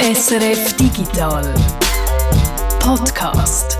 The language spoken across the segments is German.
SRF Digital Podcast.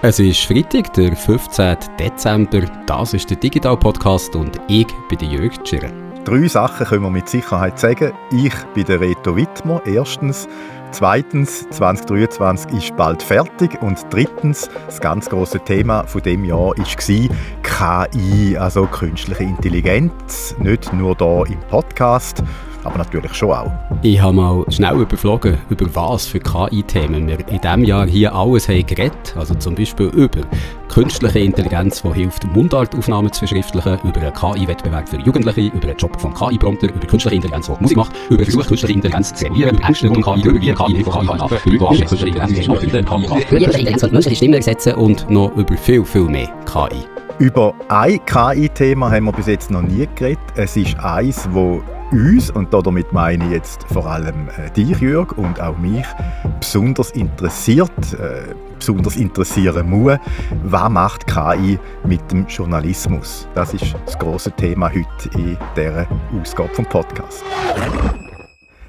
Es ist Freitag, der 15. Dezember. Das ist der Digital Podcast und ich bin der Jörg Tschirren. Drei Sachen können wir mit Sicherheit sagen. Ich bin der Reto Wittmer. Erstens, Zweitens, 2023 ist bald fertig. Und drittens, das ganz große Thema von dem Jahr war KI, also künstliche Intelligenz. Nicht nur hier im Podcast, aber natürlich schon auch. Ich habe mal schnell überflogen, über was für KI-Themen wir in diesem Jahr hier alles haben geredet Also zum Beispiel über künstliche Intelligenz, die hilft, Mundartaufnahmen zu verschriftlichen, über einen KI-Wettbewerb für Jugendliche, über einen Job von KI-Prompter, über künstliche Intelligenz, die Musik macht, über Versuch, künstliche Intelligenz zu simulieren, über Herstellung KI, über wie KI von KI kann über was künstliche Intelligenz ist, KI Künstliche Intelligenz und menschliche Stimme ersetzen und noch über viel, viel mehr KI. Über ein KI-Thema haben wir bis jetzt noch nie geredet. Es ist eins, das uns, und damit meine ich jetzt vor allem äh, dich, Jörg, und auch mich, besonders interessiert, äh, besonders interessieren muss, was macht KI mit dem Journalismus? Das ist das große Thema heute in dieser Ausgabe vom Podcast.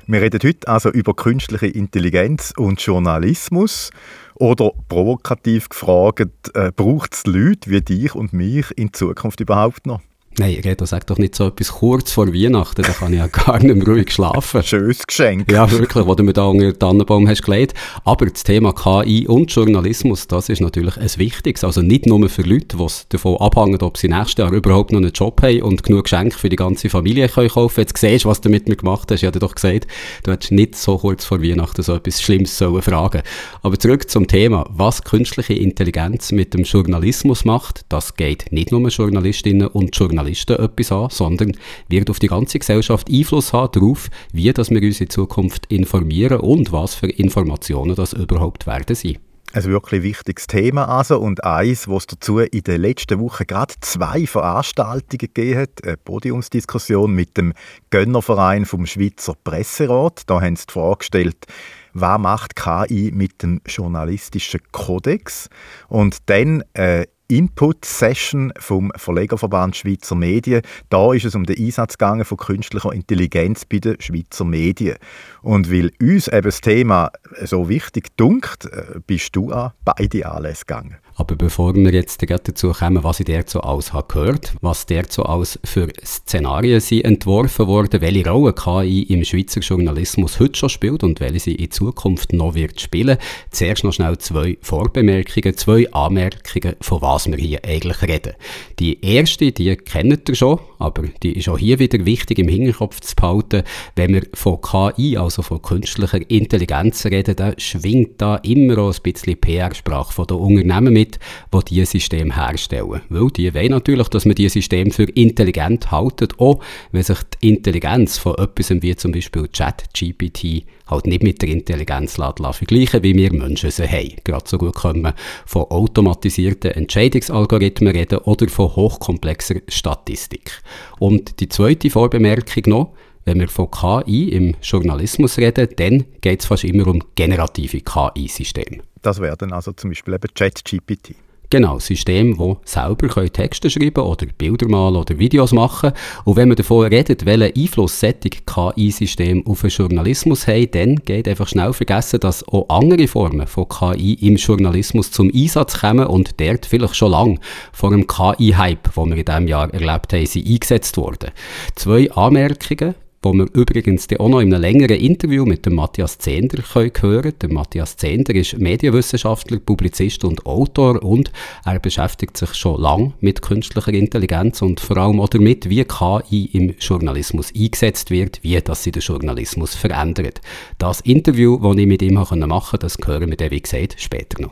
Wir reden heute also über künstliche Intelligenz und Journalismus. Oder provokativ gefragt, äh, braucht es Leute wie dich und mich in Zukunft überhaupt noch? Nein, Reto, sag doch nicht so etwas kurz vor Weihnachten, da kann ich ja gar nicht mehr ruhig schlafen. Schönes Geschenk. Ja, wirklich, wo du mir da unter den Tannenbaum hast gelegt. Aber das Thema KI und Journalismus, das ist natürlich ein wichtiges. Also nicht nur für Leute, die davon abhängen, ob sie nächstes Jahr überhaupt noch einen Job haben und genug Geschenke für die ganze Familie können kaufen Jetzt siehst du, was du mit mir gemacht hast. Ich habe dir doch gesagt, du hättest nicht so kurz vor Weihnachten so etwas Schlimmes sollen fragen Aber zurück zum Thema, was künstliche Intelligenz mit dem Journalismus macht, das geht nicht nur Journalistinnen und Journalisten Journalisten etwas an, sondern wird auf die ganze Gesellschaft Einfluss haben darauf, wie dass wir uns in Zukunft informieren und was für Informationen das überhaupt werden sein. Ein wirklich wichtiges Thema also und eins, was dazu in den letzten Wochen gerade zwei Veranstaltungen gegeben hat. Eine Podiumsdiskussion mit dem Gönnerverein vom Schweizer Presserat. Da haben sie die Frage gestellt, was macht KI mit dem journalistischen Kodex? Und dann äh, Input-Session vom Verlegerverband Schweizer Medien. Da ist es um den Einsatz gegangen von künstlicher Intelligenz bei den Schweizer Medien. Und weil uns eben das Thema so wichtig dunkt, äh, bist du an beide Anlässe gegangen. Aber bevor wir jetzt dazu kommen, was ich dazu alles habe gehört, was dazu alles für Szenarien sind entworfen worden, welche Rolle KI im Schweizer Journalismus heute schon spielt und welche sie in Zukunft noch wird spielen, zuerst noch schnell zwei Vorbemerkungen, zwei Anmerkungen, von was wir hier eigentlich reden. Die erste, die kennt ihr schon, aber die ist auch hier wieder wichtig im Hinterkopf zu behalten. Wenn wir von KI, also von künstlicher Intelligenz reden, dann schwingt da immer auch ein bisschen PR-Sprache von den Unternehmen mit, die dieses System herstellen. Weil die wollen natürlich, dass man dieses System für intelligent haltet, auch wenn sich die Intelligenz von etwas wie zum Beispiel ChatGPT halt nicht mit der Intelligenz vergleichen, wie wir Menschen sie haben. Gerade so gut können wir von automatisierten Entscheidungsalgorithmen reden oder von hochkomplexer Statistik. Und die zweite Vorbemerkung noch, wenn wir von KI im Journalismus reden, dann geht es fast immer um generative KI-Systeme. Das werden also zum Beispiel eben ChatGPT. Genau, Systeme, die selber Texte schreiben oder Bilder malen oder Videos machen. Und wenn man davon redet, welchen Einfluss solche KI-Systeme auf den Journalismus haben, dann geht einfach schnell vergessen, dass auch andere Formen von KI im Journalismus zum Einsatz kommen und dort vielleicht schon lange vor einem KI-Hype, den wir in diesem Jahr erlebt haben, sind eingesetzt worden. Zwei Anmerkungen wo wir übrigens auch noch in einem längeren Interview mit dem Matthias Zehnder hören können. Der Matthias Zehnder ist Medienwissenschaftler, Publizist und Autor und er beschäftigt sich schon lange mit künstlicher Intelligenz und vor allem auch damit, wie KI im Journalismus eingesetzt wird, wie das sie den Journalismus verändert. Das Interview, das ich mit ihm machen konnte, das hören wir dann, wie gesagt, später noch.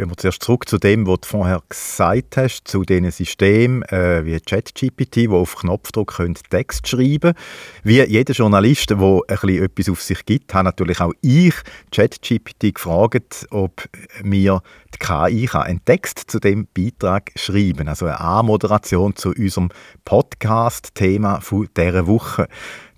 Gehen wir zuerst zurück zu dem, was du vorher gesagt hast, zu diesen Systemen äh, wie ChatGPT, wo auf Knopfdruck können Text schreiben Wie jeder Journalist, der etwas auf sich gibt, hat natürlich auch ich ChatGPT gefragt, ob mir die KI kann einen Text zu dem Beitrag schreiben Also eine Anmoderation zu unserem Podcast-Thema dieser Woche.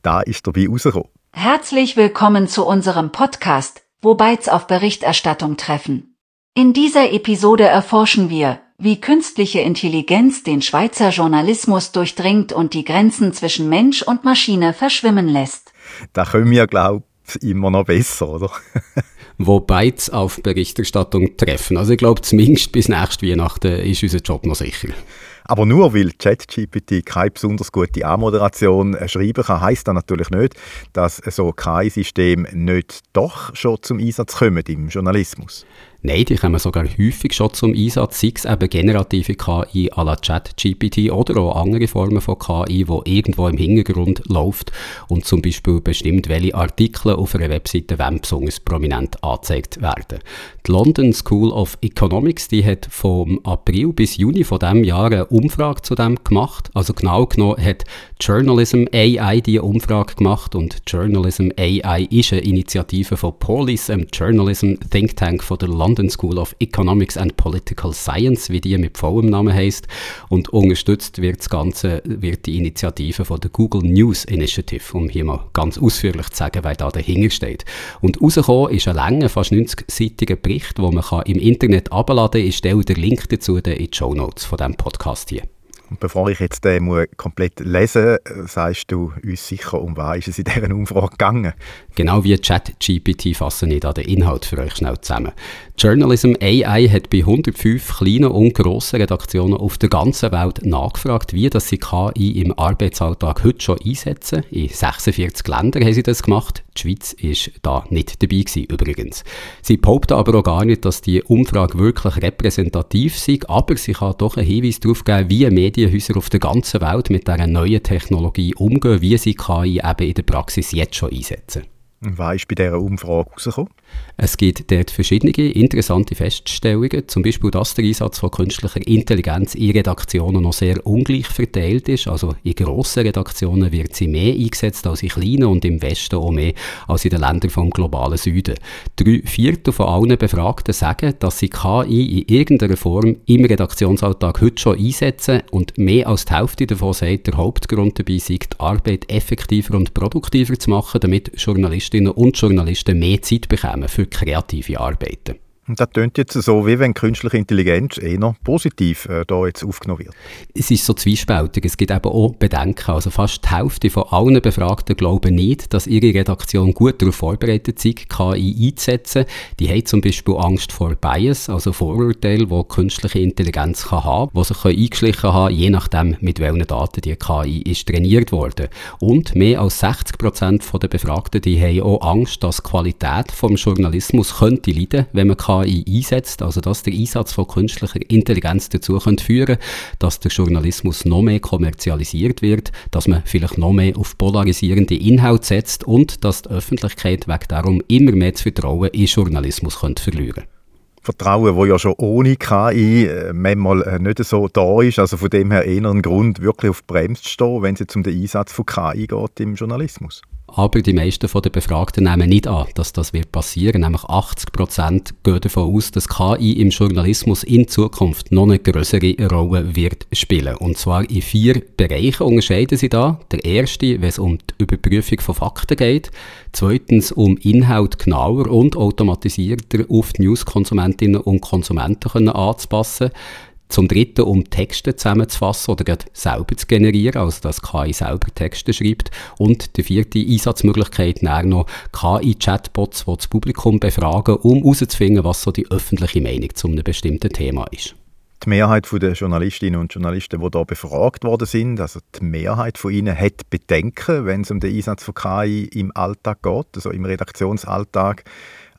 Da ist dabei rausgekommen. Herzlich willkommen zu unserem Podcast, wo Bytes auf Berichterstattung treffen. In dieser Episode erforschen wir, wie künstliche Intelligenz den Schweizer Journalismus durchdringt und die Grenzen zwischen Mensch und Maschine verschwimmen lässt. Da können wir, glaube ich, immer noch besser, oder? Wobei es auf Berichterstattung treffen. Also ich glaube, zumindest bis nächste Weihnachten ist unser Job noch sicher. Aber nur weil ChatGPT keine besonders gute Anmoderation äh, schreiben kann, heisst das natürlich nicht, dass so KI-System nicht doch schon zum Einsatz kommen im Journalismus. Nein, die kommen sogar häufig schon zum Einsatz, sei es eben generative KI à la ChatGPT oder auch andere Formen von KI, wo irgendwo im Hintergrund läuft und zum Beispiel bestimmt, welche Artikel auf einer Webseite wem besonders prominent angezeigt werden. Die London School of Economics, die hat vom April bis Juni von diesem Jahr eine Umfrage zu dem gemacht. Also genau genommen hat Journalism AI diese Umfrage gemacht und Journalism AI ist eine Initiative von Polis, einem Journalism Think Tank von der London London School of Economics and Political Science, wie die mit vollem Namen heißt, und unterstützt wird das Ganze, wird die Initiative von der Google News Initiative, um hier mal ganz ausführlich zu sagen, wer da dahinter steht. Und rausgekommen ist ein langer, fast 90-seitiger Bericht, den man im Internet abladen kann. Ich stelle den Link dazu in die Show Notes von diesem Podcast hier. Und bevor ich jetzt den muss komplett lesen muss, sagst du uns sicher, um was ist es in dieser Umfrage gegangen? Genau wie ChatGPT fassen ich da den Inhalt für euch schnell zusammen. Journalism AI hat bei 105 kleinen und grossen Redaktionen auf der ganzen Welt nachgefragt, wie das sie KI im Arbeitsalltag heute schon einsetzen. In 46 Ländern haben sie das gemacht. Die Schweiz ist da nicht dabei gewesen, übrigens. Sie behaupten aber auch gar nicht, dass die Umfrage wirklich repräsentativ sei, aber sie kann doch einen Hinweis darauf geben, wie Medienhäuser auf der ganzen Welt mit dieser neuen Technologie umgehen, wie sie KI eben in der Praxis jetzt schon einsetzen. Was ist bei dieser Umfrage herausgekommen? Es gibt dort verschiedene interessante Feststellungen, zum Beispiel, dass der Einsatz von künstlicher Intelligenz in Redaktionen noch sehr ungleich verteilt ist. Also in grossen Redaktionen wird sie mehr eingesetzt als in kleinen und im Westen auch mehr als in den Ländern vom globalen Süden. Drei Viertel von allen Befragten sagen, dass sie KI in irgendeiner Form im Redaktionsalltag heute schon einsetzen und mehr als die Hälfte davon sagt, der Hauptgrund dabei sei, die Arbeit effektiver und produktiver zu machen, damit Journalistinnen und Journalisten mehr Zeit bekommen für kreative Arbeiten. Und das klingt jetzt so, wie wenn künstliche Intelligenz eher positiv äh, da jetzt aufgenommen wird. Es ist so zwiespältig. Es gibt eben auch Bedenken. Also fast die Hälfte von allen Befragten glauben nicht, dass ihre Redaktion gut darauf vorbereitet ist, KI einzusetzen. Die haben zum Beispiel Angst vor Bias, also Vorurteile, die künstliche Intelligenz kann haben, die sich eingeschlichen haben, je nachdem, mit welchen Daten die KI ist trainiert worden. Und mehr als 60 Prozent der Befragten, die haben auch Angst, dass die Qualität des Journalismus könnte leiden, wenn man KI KI einsetzt, also dass der Einsatz von künstlicher Intelligenz dazu könnte führen dass der Journalismus noch mehr kommerzialisiert wird, dass man vielleicht noch mehr auf polarisierende Inhalte setzt und dass die Öffentlichkeit wegen darum immer mehr zu Vertrauen in Journalismus könnte verlieren Vertrauen, wo ja schon ohne KI äh, manchmal äh, nicht so da ist. Also von dem her eher ein Grund, wirklich auf die Bremse zu stehen, wenn es jetzt um den Einsatz von KI geht im Journalismus. Aber die meisten der Befragten nehmen nicht an, dass das wird passieren. Nämlich 80 Prozent gehen davon aus, dass KI im Journalismus in Zukunft noch eine größere Rolle wird spielen. Und zwar in vier Bereichen unterscheiden sie da. Der erste, wenn es um die Überprüfung von Fakten geht. Zweitens um Inhalt genauer und automatisierter auf die News-Konsumentinnen und Konsumenten anzupassen. Zum Dritten, um Texte zusammenzufassen oder selber zu generieren, also dass KI selber Texte schreibt. Und die vierte Einsatzmöglichkeit wäre noch KI-Chatbots, die das Publikum befragen, um herauszufinden, was so die öffentliche Meinung zu einem bestimmten Thema ist. Die Mehrheit der Journalistinnen und Journalisten, die hier befragt worden sind, also die Mehrheit von ihnen hat Bedenken, wenn es um den Einsatz von KI im Alltag geht, also im Redaktionsalltag.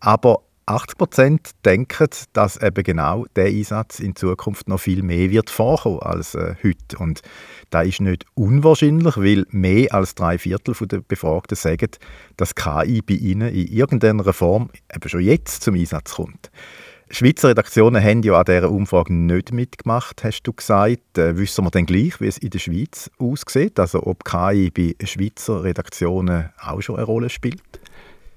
Aber 80 Prozent denken, dass eben genau der Einsatz in Zukunft noch viel mehr wird vorkommen als äh, heute. Und das ist nicht unwahrscheinlich, weil mehr als drei Viertel der Befragten sagen, dass KI bei ihnen in irgendeiner Form eben schon jetzt zum Einsatz kommt. Schweizer Redaktionen haben ja an dieser Umfrage nicht mitgemacht, hast du gesagt. Äh, wissen wir dann gleich, wie es in der Schweiz aussieht? Also ob KI bei Schweizer Redaktionen auch schon eine Rolle spielt?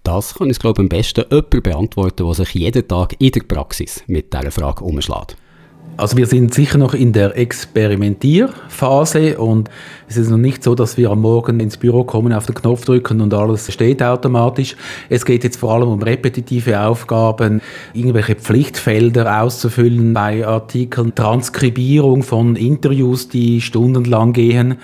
Das kann uns, glaube am besten jemand beantworten, der sich jeden Tag in der Praxis mit dieser Frage umschlägt. Also wir sind sicher noch in der Experimentierphase und es ist noch nicht so, dass wir am Morgen ins Büro kommen, auf den Knopf drücken und alles steht automatisch. Es geht jetzt vor allem um repetitive Aufgaben, irgendwelche Pflichtfelder auszufüllen bei Artikeln, Transkribierung von Interviews, die stundenlang gehen.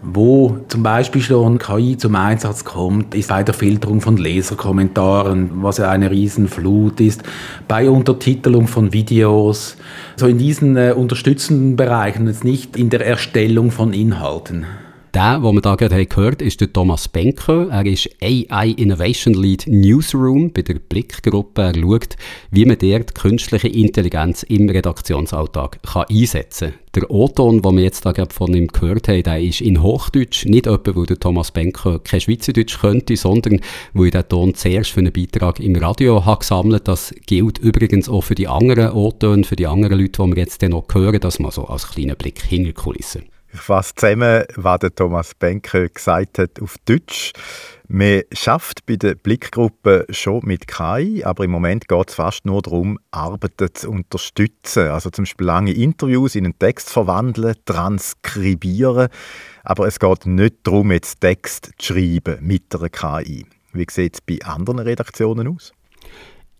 Wo zum Beispiel schon KI zum Einsatz kommt, ist bei der Filterung von Leserkommentaren, was ja eine Riesenflut ist, bei Untertitelung von Videos, so in diesen äh, unterstützenden Bereichen, jetzt nicht in der Erstellung von Inhalten. Der, den wir da gerade gehört haben, ist der Thomas Benke. Er ist AI Innovation Lead Newsroom bei der Blickgruppe. Er schaut, wie man dort künstliche Intelligenz im Redaktionsalltag kann einsetzen kann. Der O-Ton, den wir jetzt da von ihm gehört haben, der ist in Hochdeutsch. Nicht etwa, weil der Thomas Benke kein Schweizerdeutsch könnte, sondern weil den Ton zuerst für einen Beitrag im Radio habe gesammelt Das gilt übrigens auch für die anderen O-Töne, für die anderen Leute, die wir jetzt noch hören. Das mal so als kleiner Blick hinter Kulissen. Ich fasse zusammen, was der Thomas Benke gesagt hat auf Deutsch. Man schafft bei der Blickgruppe schon mit KI, aber im Moment geht es fast nur darum, Arbeiten zu unterstützen. Also zum Beispiel lange Interviews in einen Text verwandeln, transkribieren. Aber es geht nicht darum, jetzt Text zu schreiben mit einer KI. Wie sieht es bei anderen Redaktionen aus?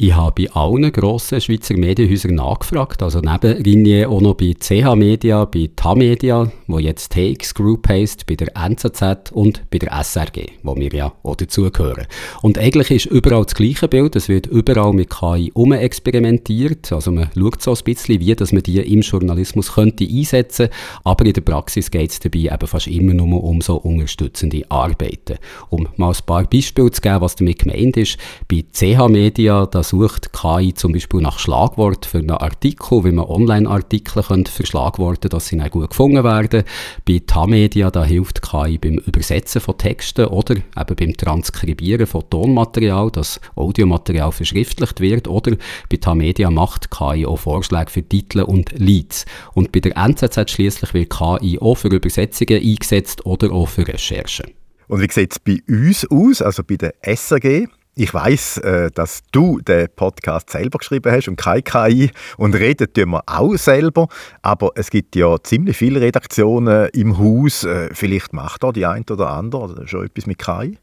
Ich habe bei allen grossen Schweizer Medienhäusern nachgefragt, also neben Ringier auch noch bei CH Media, bei Tamedia, wo jetzt TX Group heisst, bei der NZZ und bei der SRG, wo wir ja auch dazugehören. Und eigentlich ist überall das gleiche Bild, es wird überall mit KI experimentiert, also man schaut so ein bisschen, wie dass man die im Journalismus könnte einsetzen, aber in der Praxis geht es dabei eben fast immer nur um so unterstützende Arbeiten. Um mal ein paar Beispiele zu geben, was damit gemeint ist, bei CH Media, das sucht KI zum Beispiel nach Schlagwort für einen Artikel, wie man Online-Artikel verschlagworten dass sie dann gut gefunden werden. Bei Tamedia da hilft KI beim Übersetzen von Texten oder eben beim Transkribieren von Tonmaterial, dass Audiomaterial verschriftlicht wird. Oder bei Tamedia macht KI auch Vorschläge für Titel und Leads. Und bei der NZZ schließlich wird KI auch für Übersetzungen eingesetzt oder auch für Recherchen. Und wie sieht es bei uns aus, also bei der SRG? Ich weiß, äh, dass du den Podcast selber geschrieben hast und keine KI und reden tun wir auch selber, aber es gibt ja ziemlich viele Redaktionen im Haus. Äh, vielleicht macht da die eine oder andere schon etwas mit KI?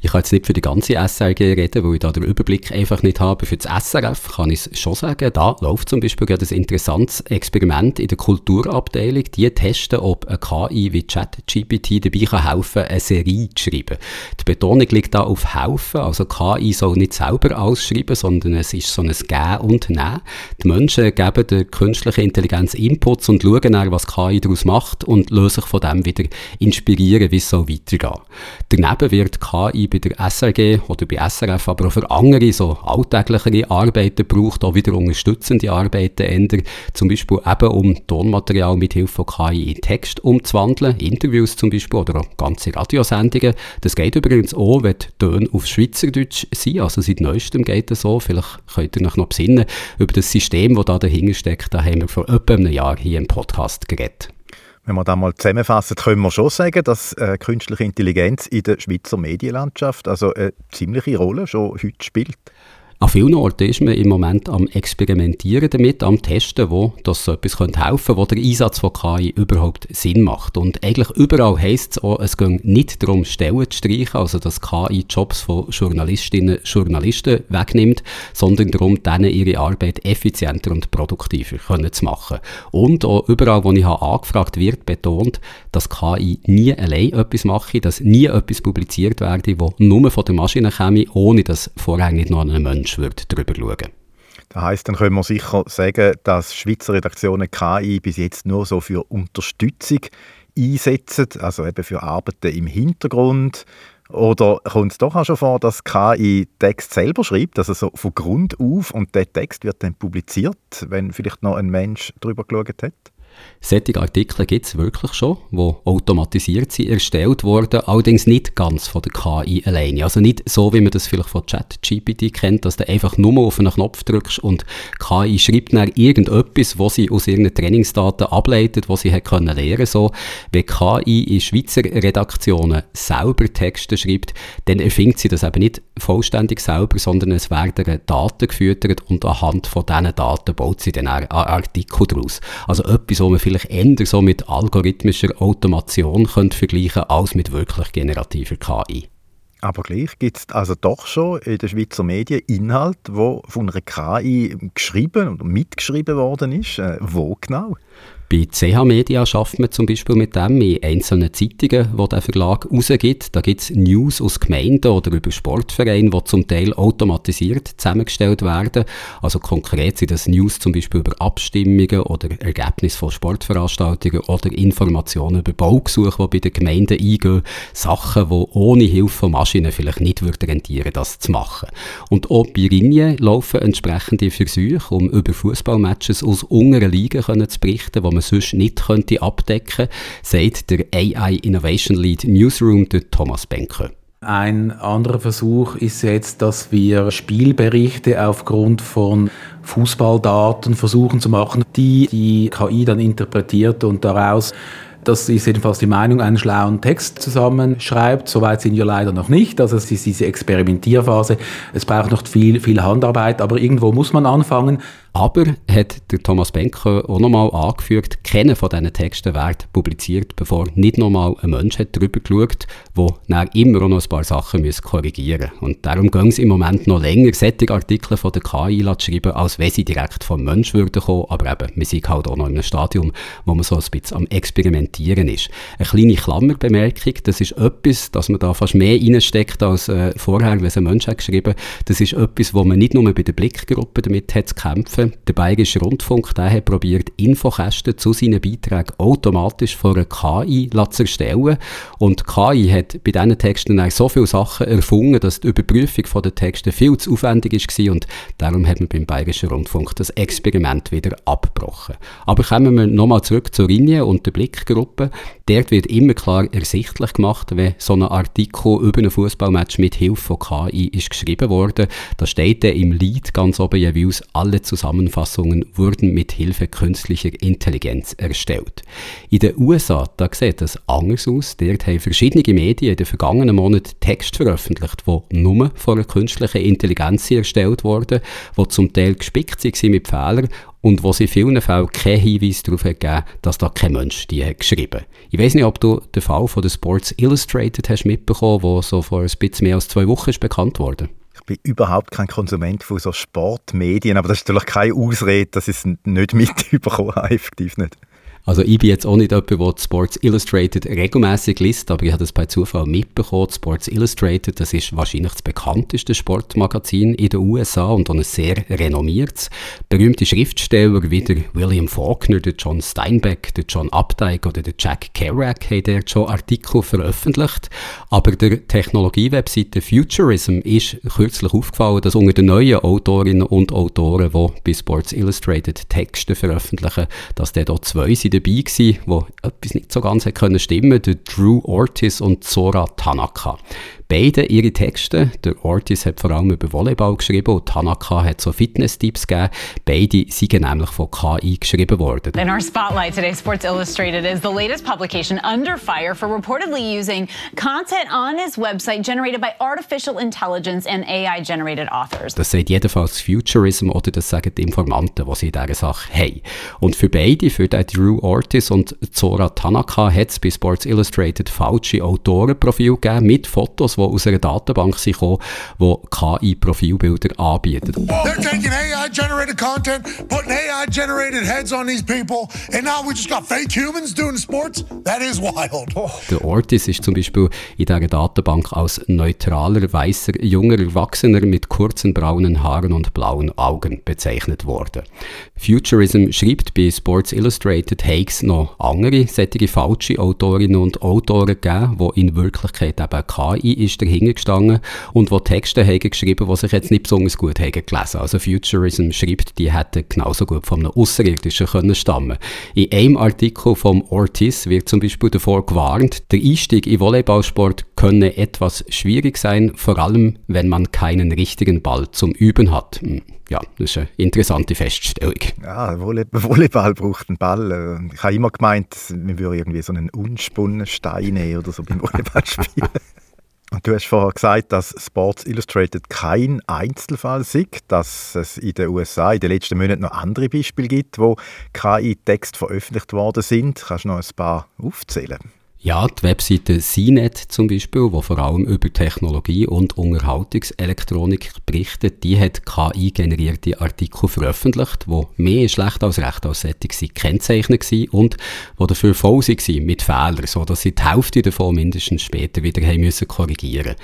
Ich kann jetzt nicht für die ganze SRG reden, weil ich da den Überblick einfach nicht habe. Für das SRF kann ich es schon sagen. Da läuft zum Beispiel gerade ein interessantes Experiment in der Kulturabteilung. Die testen, ob eine KI wie ChatGPT dabei kann helfen eine Serie zu schreiben. Die Betonung liegt da auf helfen. Also KI soll nicht selber ausschreiben, sondern es ist so ein Gehen und Nehmen. Die Menschen geben der künstlichen Intelligenz Inputs und schauen dann, was KI daraus macht und lassen sich von dem wieder inspirieren, wie es so weitergeht. Daneben wird KI bei der SRG oder bei SRF, aber auch für andere so alltäglichere Arbeiten braucht, auch wieder unterstützende Arbeiten ändern, zum Beispiel eben um Tonmaterial mit Hilfe von KI in Text umzuwandeln, Interviews zum Beispiel oder auch ganze Radiosendungen. Das geht übrigens auch, wenn die Töne auf Schweizerdeutsch sind, also seit neuestem geht das so, vielleicht könnt ihr euch noch besinnen, über das System, das da dahinter steckt, da haben wir vor etwa einem Jahr hier im Podcast geredet. Wenn wir das mal zusammenfassen, können wir schon sagen, dass äh, künstliche Intelligenz in der Schweizer Medienlandschaft also eine ziemliche Rolle schon heute spielt. An vielen Orten ist man im Moment am Experimentieren damit, am Testen, wo das so etwas helfen könnte, wo der Einsatz von KI überhaupt Sinn macht. Und eigentlich überall heisst es auch, es geht nicht darum, Stellen zu streichen, also dass KI Jobs von Journalistinnen und Journalisten wegnimmt, sondern darum, denen ihre Arbeit effizienter und produktiver können zu machen. Und auch überall, wo ich habe angefragt wird, betont, dass KI nie allein etwas mache, dass nie etwas publiziert werde, wo nur von der Maschine käme, ohne dass vorrangig noch ein Mensch Mensch würde darüber schauen. Das heisst, dann können wir sicher sagen, dass Schweizer Redaktionen KI bis jetzt nur so für Unterstützung einsetzen, also eben für Arbeiten im Hintergrund. Oder kommt es doch auch schon vor, dass KI Text selber schreibt, also so von Grund auf und der Text wird dann publiziert, wenn vielleicht noch ein Mensch darüber geschaut hat? Solche Artikel gibt es wirklich schon, die automatisiert sind, erstellt wurden, allerdings nicht ganz von der KI alleine. Also nicht so, wie man das vielleicht von ChatGPT kennt, dass du einfach nur auf einen Knopf drückst und KI schreibt dann irgendetwas, was sie aus ihren Trainingsdaten ableitet, was sie hat können lernen so. Wenn KI in Schweizer Redaktionen selber Texte schreibt, dann erfindet sie das eben nicht vollständig selber, sondern es werden Daten gefüttert und anhand von diesen Daten baut sie dann einen Artikel daraus. Also etwas, was man vielleicht eher so mit algorithmischer Automation könnte vergleichen als mit wirklich generativer KI. Aber gleich gibt es also doch schon in den Schweizer Medien Inhalt, wo von einer KI geschrieben und mitgeschrieben worden ist. Äh, wo genau? Bei CH Media schafft man zum Beispiel mit dem in einzelnen Zeitungen, wo der Verlag rausgibt. Da gibt es News aus Gemeinden oder über Sportvereine, die zum Teil automatisiert zusammengestellt werden. Also konkret sind das News zum Beispiel über Abstimmungen oder Ergebnisse von Sportveranstaltungen oder Informationen über Baugesuche, die bei den Gemeinden eingehen. Sachen, die ohne Hilfe von Maschinen vielleicht nicht würden rentieren, das zu machen. Und auch bei Ringe laufen entsprechende Versuche, um über Fußballmatches aus unteren Ligen zu berichten, man sonst nicht könnte abdecken könnte, sagt der AI Innovation Lead Newsroom, der Thomas Benke. Ein anderer Versuch ist jetzt, dass wir Spielberichte aufgrund von Fußballdaten versuchen zu machen, die die KI dann interpretiert und daraus das ist jedenfalls die Meinung, einen schlauen Text zusammenschreibt. Soweit sind wir leider noch nicht. Also es ist diese Experimentierphase. Es braucht noch viel, viel Handarbeit, aber irgendwo muss man anfangen. Aber hat der Thomas Benker auch nochmal angefügt, keiner von diesen Texten wird publiziert, bevor nicht nochmal ein Mensch hat darüber geschaut, der dann immer noch ein paar Sachen korrigieren muss. Und darum gehen es im Moment noch länger, solche Artikel von der KI zu schreiben, als wenn sie direkt vom Mensch würden kommen. Aber eben, wir sind halt auch noch in einem Stadium, wo man so ein bisschen am Experimentieren ist. Eine kleine Klammerbemerkung, das ist etwas, dass man da fast mehr reinsteckt als äh, vorher, wenn es ein Mensch hat geschrieben. Das ist etwas, wo man nicht nur bei der Blickgruppe damit hat zu kämpfen, der Bayerische Rundfunk hat probiert, Infokästen zu seinen Beiträgen automatisch von einer KI zu erstellen. Und KI hat bei diesen Texten so viele Sachen erfunden, dass die Überprüfung der Texte viel zu aufwendig war und darum hat man beim Bayerischen Rundfunk das Experiment wieder abgebrochen. Aber kommen wir nochmal zurück zur Linie und der Blickgruppe. Dort wird immer klar ersichtlich gemacht, wenn so ein Artikel über ein Fußballmatch mit Hilfe von KI ist geschrieben wurde. Da steht dann im Lied ganz oben jeweils alle Zusammenfassungen wurden mit Hilfe künstlicher Intelligenz erstellt. In den USA, da sieht das anders aus. Dort haben verschiedene Medien in den vergangenen Monaten Text veröffentlicht, die nur von einer künstlichen Intelligenz erstellt wurden, die zum Teil gespickt sind mit Fehlern und wo sie in vielen Fällen keinen Hinweis darauf gegeben dass da kein Mensch die hat geschrieben Ich weiß nicht, ob du den Fall von der Sports Illustrated hast mitbekommen, wo so vor ein bisschen mehr als zwei Wochen ist bekannt wurde. Ich bin überhaupt kein Konsument von so Sportmedien, aber das ist natürlich keine Ausrede, dass ich es nicht mitbekommen habe, effektiv nicht. Also ich bin jetzt auch nicht jemand, der Sports Illustrated regelmäßig liest, aber ich habe das bei Zufall mitbekommen. Sports Illustrated, das ist wahrscheinlich das bekannteste Sportmagazin in den USA und auch ein sehr renommiertes. Berühmte Schriftsteller wie der William Faulkner, der John Steinbeck, der John Updike oder der Jack Kerouac haben dort schon Artikel veröffentlicht. Aber der Technologie-Webseite Futurism ist kürzlich aufgefallen, dass unter den neuen Autorinnen und Autoren, die bei Sports Illustrated Texte veröffentlichen, dass dort zwei sind dabei gewesen, wo etwas nicht so ganz stimmen konnte, der Drew Ortiz und Zora Tanaka. Beide ihre Texte, der Ortiz hat vor allem über Volleyball geschrieben und Tanaka hat so Fitness-Tipps gegeben. Beide sind nämlich von KI geschrieben worden. In our spotlight today, Sports Illustrated is the latest publication under fire for reportedly using content on his website generated by artificial intelligence and AI-generated authors. Das sagt jedenfalls Futurism oder das sagen die Informanten, die sie in dieser Sache haben. Und für beide, für den Drew Ortiz und Zora Tanaka, hat es bei Sports Illustrated falsche Autorenprofile gegeben mit Fotos, die aus einer Datenbank sind die KI-Profilbilder anbieten. They're taking AI-generated content, putting AI-generated heads on these people, and now we just got fake humans doing sports? That is wild. Oh. Der Ortiz ist zum Beispiel in dieser Datenbank als neutraler, weißer, junger Erwachsener mit kurzen braunen Haaren und blauen Augen bezeichnet worden. Futurism schreibt bei Sports Illustrated Hakes noch andere, solche falsche Autorinnen und Autoren gegeben, die in Wirklichkeit eben KI ist dahinter gestanden und wo Texte haben geschrieben, die sich jetzt nicht besonders gut haben gelesen. Also Futurism schreibt, die hätten genauso gut von einem Außerirdischen können stammen. In einem Artikel vom Ortiz wird zum Beispiel davor gewarnt, der Einstieg in Volleyballsport könne etwas schwierig sein, vor allem wenn man keinen richtigen Ball zum Üben hat. Hm, ja, das ist eine interessante Feststellung. Ja, Volleyball braucht einen Ball. Ich habe immer gemeint, wir würden irgendwie so einen unspannenden Stein nehmen oder so beim Volleyball spielen. Und du hast vorher gesagt, dass Sports Illustrated kein Einzelfall ist, dass es in den USA in den letzten Monaten noch andere Beispiele gibt, wo KI-Texte veröffentlicht worden sind. Kannst du noch ein paar aufzählen? Ja, die Webseite CNET zum Beispiel, die vor allem über Technologie und Unterhaltungselektronik berichtet, die hat KI-generierte Artikel veröffentlicht, die mehr schlecht als recht als solche kennzeichnet waren und die dafür voll waren mit Fehlern, sodass sie die Hälfte davon mindestens später wieder haben müssen korrigieren.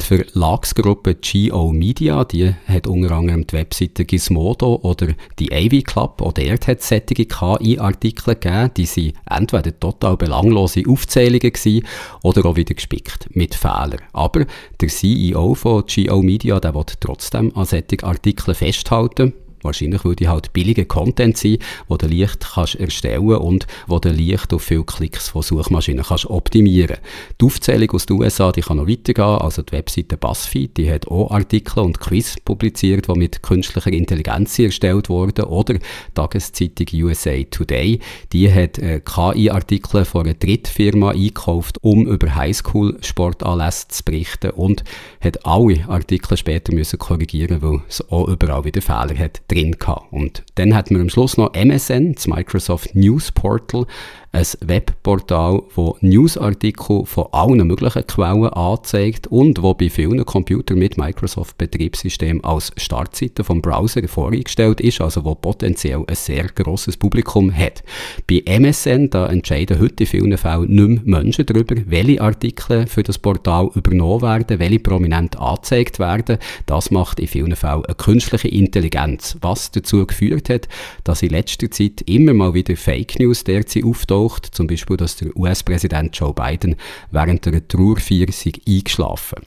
Die Verlagsgruppe GO Media, die hat unter anderem die Webseite Gizmodo oder die AV Club, auch dort hat solche KI-Artikel gegeben, die sie entweder total belanglose Aufzeichnungen Aufzählungen gewesen oder auch wieder gespickt mit Fehlern. Aber der CEO von GO Media, der will trotzdem an solchen Artikeln festhalten Wahrscheinlich würde halt billiger Content sein, wo du leicht kannst erstellen und wo du leicht auf viele Klicks von Suchmaschinen kannst optimieren. Die Aufzählung aus den USA, die kann noch weitergehen. Also die Webseite BuzzFeed, die hat auch Artikel und Quiz publiziert, die mit künstlicher Intelligenz erstellt wurden. Oder die Tageszeitung USA Today, die hat äh, KI-Artikel von einer Drittfirma eingekauft, um über Highschool-Sportanlässe zu berichten und hat alle Artikel später müssen korrigieren, weil es auch überall wieder Fehler hat drin gehabt. Und dann hat man am Schluss noch MSN, das Microsoft News Portal, ein Webportal, das Newsartikel von allen möglichen Quellen anzeigt und wo bei vielen Computern mit Microsoft-Betriebssystem als Startseite vom Browser voreingestellt ist, also wo potenziell ein sehr grosses Publikum hat. Bei MSN da entscheiden heute in vielen Fällen nicht mehr Menschen darüber, welche Artikel für das Portal übernommen werden, welche prominent angezeigt werden. Das macht in vielen Fällen eine künstliche Intelligenz, was dazu geführt hat, dass in letzter Zeit immer mal wieder Fake News derzeit auftauchen auftaucht, zum Beispiel, dass der US-Präsident Joe Biden während der Trauerfeier eingeschlafen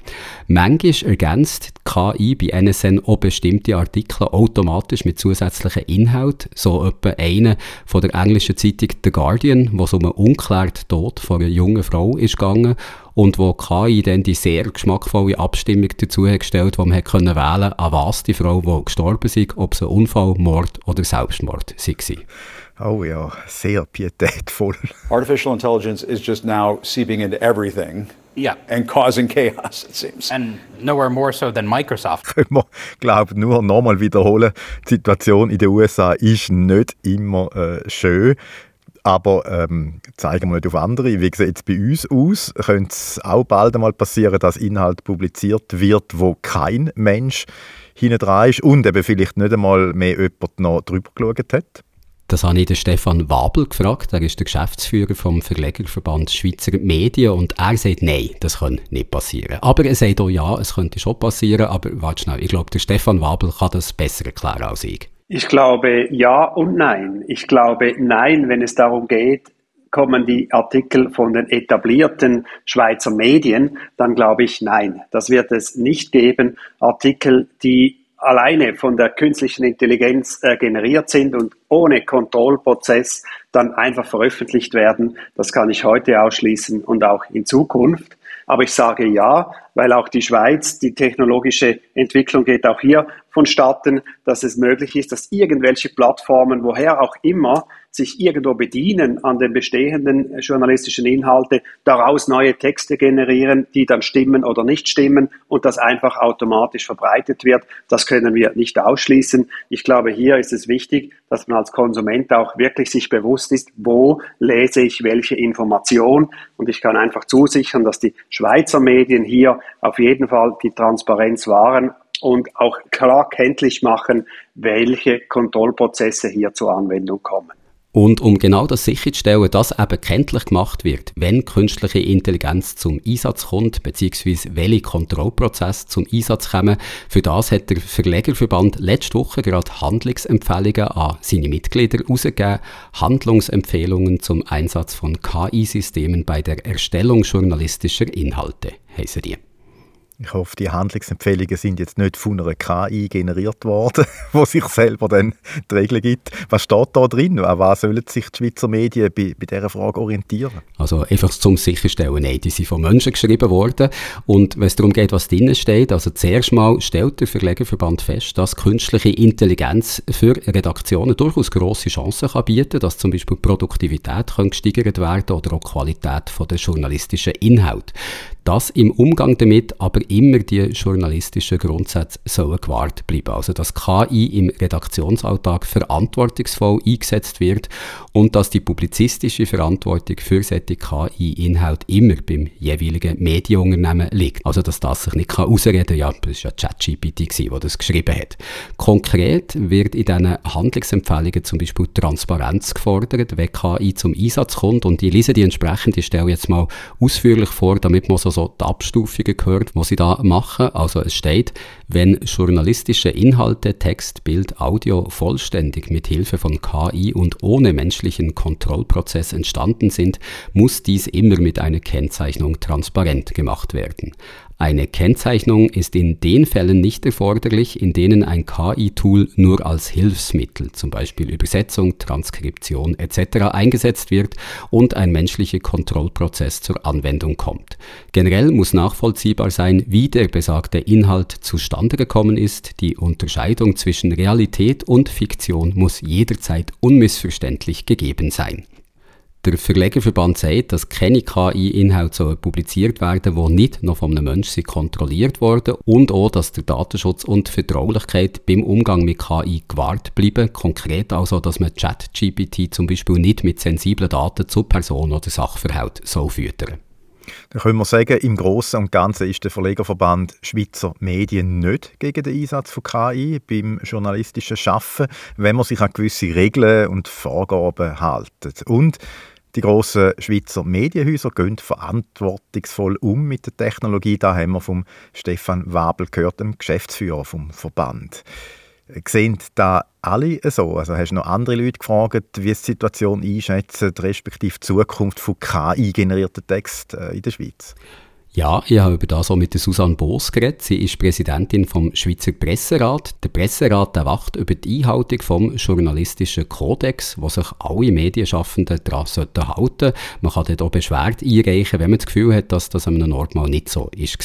Manchmal ergänzt die KI bei NSN auch bestimmte Artikel automatisch mit zusätzlichen Inhalt, so etwa einer von der englischen Zeitung The Guardian, wo es um einen unklärten Tod von einer jungen Frau ist gegangen und wo KI dann die sehr geschmackvolle Abstimmung dazu gestellt, wo man können wählen, an was die Frau, die gestorben ist, ob es ein Unfall, Mord oder Selbstmord war. Oh ja, sehr pietätvoll. Artificial intelligence is just now seeping into everything. Yeah. And causing chaos, it seems. And nowhere more so than Microsoft. Können wir, glaube nur nochmal wiederholen. Die Situation in den USA ist nicht immer äh, schön. Aber ähm, zeigen wir nicht auf andere. Wie sieht es bei uns aus? Könnte es auch bald einmal passieren, dass Inhalt publiziert wird, wo kein Mensch hinten dran ist und eben vielleicht nicht einmal mehr jemand noch drüber geschaut hat? Das habe ich den Stefan Wabel gefragt. Er ist der Geschäftsführer vom Verlegerverband Schweizer Medien und er sagt, nein, das kann nicht passieren. Aber er sagt auch, ja, es könnte schon passieren, aber warte schnell, ich glaube, der Stefan Wabel kann das besser erklären als ich. Ich glaube ja und nein. Ich glaube nein, wenn es darum geht, kommen die Artikel von den etablierten Schweizer Medien, dann glaube ich nein. Das wird es nicht geben. Artikel, die alleine von der künstlichen Intelligenz äh, generiert sind und ohne Kontrollprozess dann einfach veröffentlicht werden. Das kann ich heute ausschließen und auch in Zukunft. Aber ich sage ja, weil auch die Schweiz, die technologische Entwicklung geht auch hier vonstatten, dass es möglich ist, dass irgendwelche Plattformen, woher auch immer, sich irgendwo bedienen an den bestehenden journalistischen Inhalte, daraus neue Texte generieren, die dann stimmen oder nicht stimmen und das einfach automatisch verbreitet wird. Das können wir nicht ausschließen. Ich glaube, hier ist es wichtig, dass man als Konsument auch wirklich sich bewusst ist, wo lese ich welche Information. Und ich kann einfach zusichern, dass die Schweizer Medien hier auf jeden Fall die Transparenz wahren und auch klar kenntlich machen, welche Kontrollprozesse hier zur Anwendung kommen. Und um genau das sicherzustellen, dass eben kenntlich gemacht wird, wenn künstliche Intelligenz zum Einsatz kommt, beziehungsweise welche Kontrollprozesse zum Einsatz kommen, für das hat der Verlegerverband letzte Woche gerade Handlungsempfehlungen an seine Mitglieder herausgegeben. Handlungsempfehlungen zum Einsatz von KI-Systemen bei der Erstellung journalistischer Inhalte, heißen die. Ich hoffe, die Handlungsempfehlungen sind jetzt nicht von einer KI generiert worden, wo sich selber dann die Regeln gibt. Was steht da drin? An was sollen sich die Schweizer Medien bei, bei dieser Frage orientieren? Also einfach zum Sicherstellen, nein, die sind von Menschen geschrieben worden. Und wenn es darum geht, was drinnen steht, also zuerst mal stellt der Verlegerverband fest, dass künstliche Intelligenz für Redaktionen durchaus grosse Chancen kann bieten, dass zum Beispiel Produktivität kann gesteigert werden oder auch die Qualität der journalistischen Inhalte dass im Umgang damit aber immer die journalistischen Grundsätze sollen gewahrt bleiben. Also dass KI im Redaktionsalltag verantwortungsvoll eingesetzt wird und dass die publizistische Verantwortung für solche KI-Inhalte immer beim jeweiligen Medienunternehmen liegt. Also dass das sich nicht ausreden kann, ja, das war ja ChatGPT, der das geschrieben hat. Konkret wird in diesen Handlungsempfehlungen zum Beispiel Transparenz gefordert, wenn KI zum Einsatz kommt und ich lese die entsprechende Stelle jetzt mal ausführlich vor, damit man so so die Abstufungen gehört, was sie da machen. Also es steht, wenn journalistische Inhalte, Text, Bild, Audio vollständig mit Hilfe von KI und ohne menschlichen Kontrollprozess entstanden sind, muss dies immer mit einer Kennzeichnung transparent gemacht werden. Eine Kennzeichnung ist in den Fällen nicht erforderlich, in denen ein KI-Tool nur als Hilfsmittel, zum Beispiel Übersetzung, Transkription etc. eingesetzt wird und ein menschlicher Kontrollprozess zur Anwendung kommt. Generell muss nachvollziehbar sein, wie der besagte Inhalt zustande gekommen ist. Die Unterscheidung zwischen Realität und Fiktion muss jederzeit unmissverständlich gegeben sein. Der Verlegerverband sagt, dass keine KI-Inhalte publiziert werden die nicht noch von einem Menschen kontrolliert wurden und auch, dass der Datenschutz und die Vertraulichkeit beim Umgang mit KI gewahrt bleiben. Konkret also, dass man ChatGPT zum Beispiel nicht mit sensiblen Daten zu Person oder Sachverhalt so füttern da können wir sagen, im Großen und Ganzen ist der Verlegerverband Schweizer Medien nicht gegen den Einsatz von KI beim journalistischen Schaffen, wenn man sich an gewisse Regeln und Vorgaben hält. Und die grossen Schweizer Medienhäuser gehen verantwortungsvoll um mit der Technologie. Da haben wir vom Stefan Wabel gehört, dem Geschäftsführer vom Verband. Sehen da alle so? Also hast du noch andere Leute gefragt, wie die Situation einschätzen, respektive die Zukunft von KI-generierten Texten äh, in der Schweiz? Ja, ich habe über das auch mit der Susanne Boos geredet. Sie ist Präsidentin vom Schweizer Presserat. Der Presserat erwacht über die Einhaltung vom journalistischen Kodex, wo sich alle Medienschaffenden daran sollten halten. Man kann dort auch Beschwerde einreichen, wenn man das Gefühl hat, dass das an einem Ort mal nicht so ist.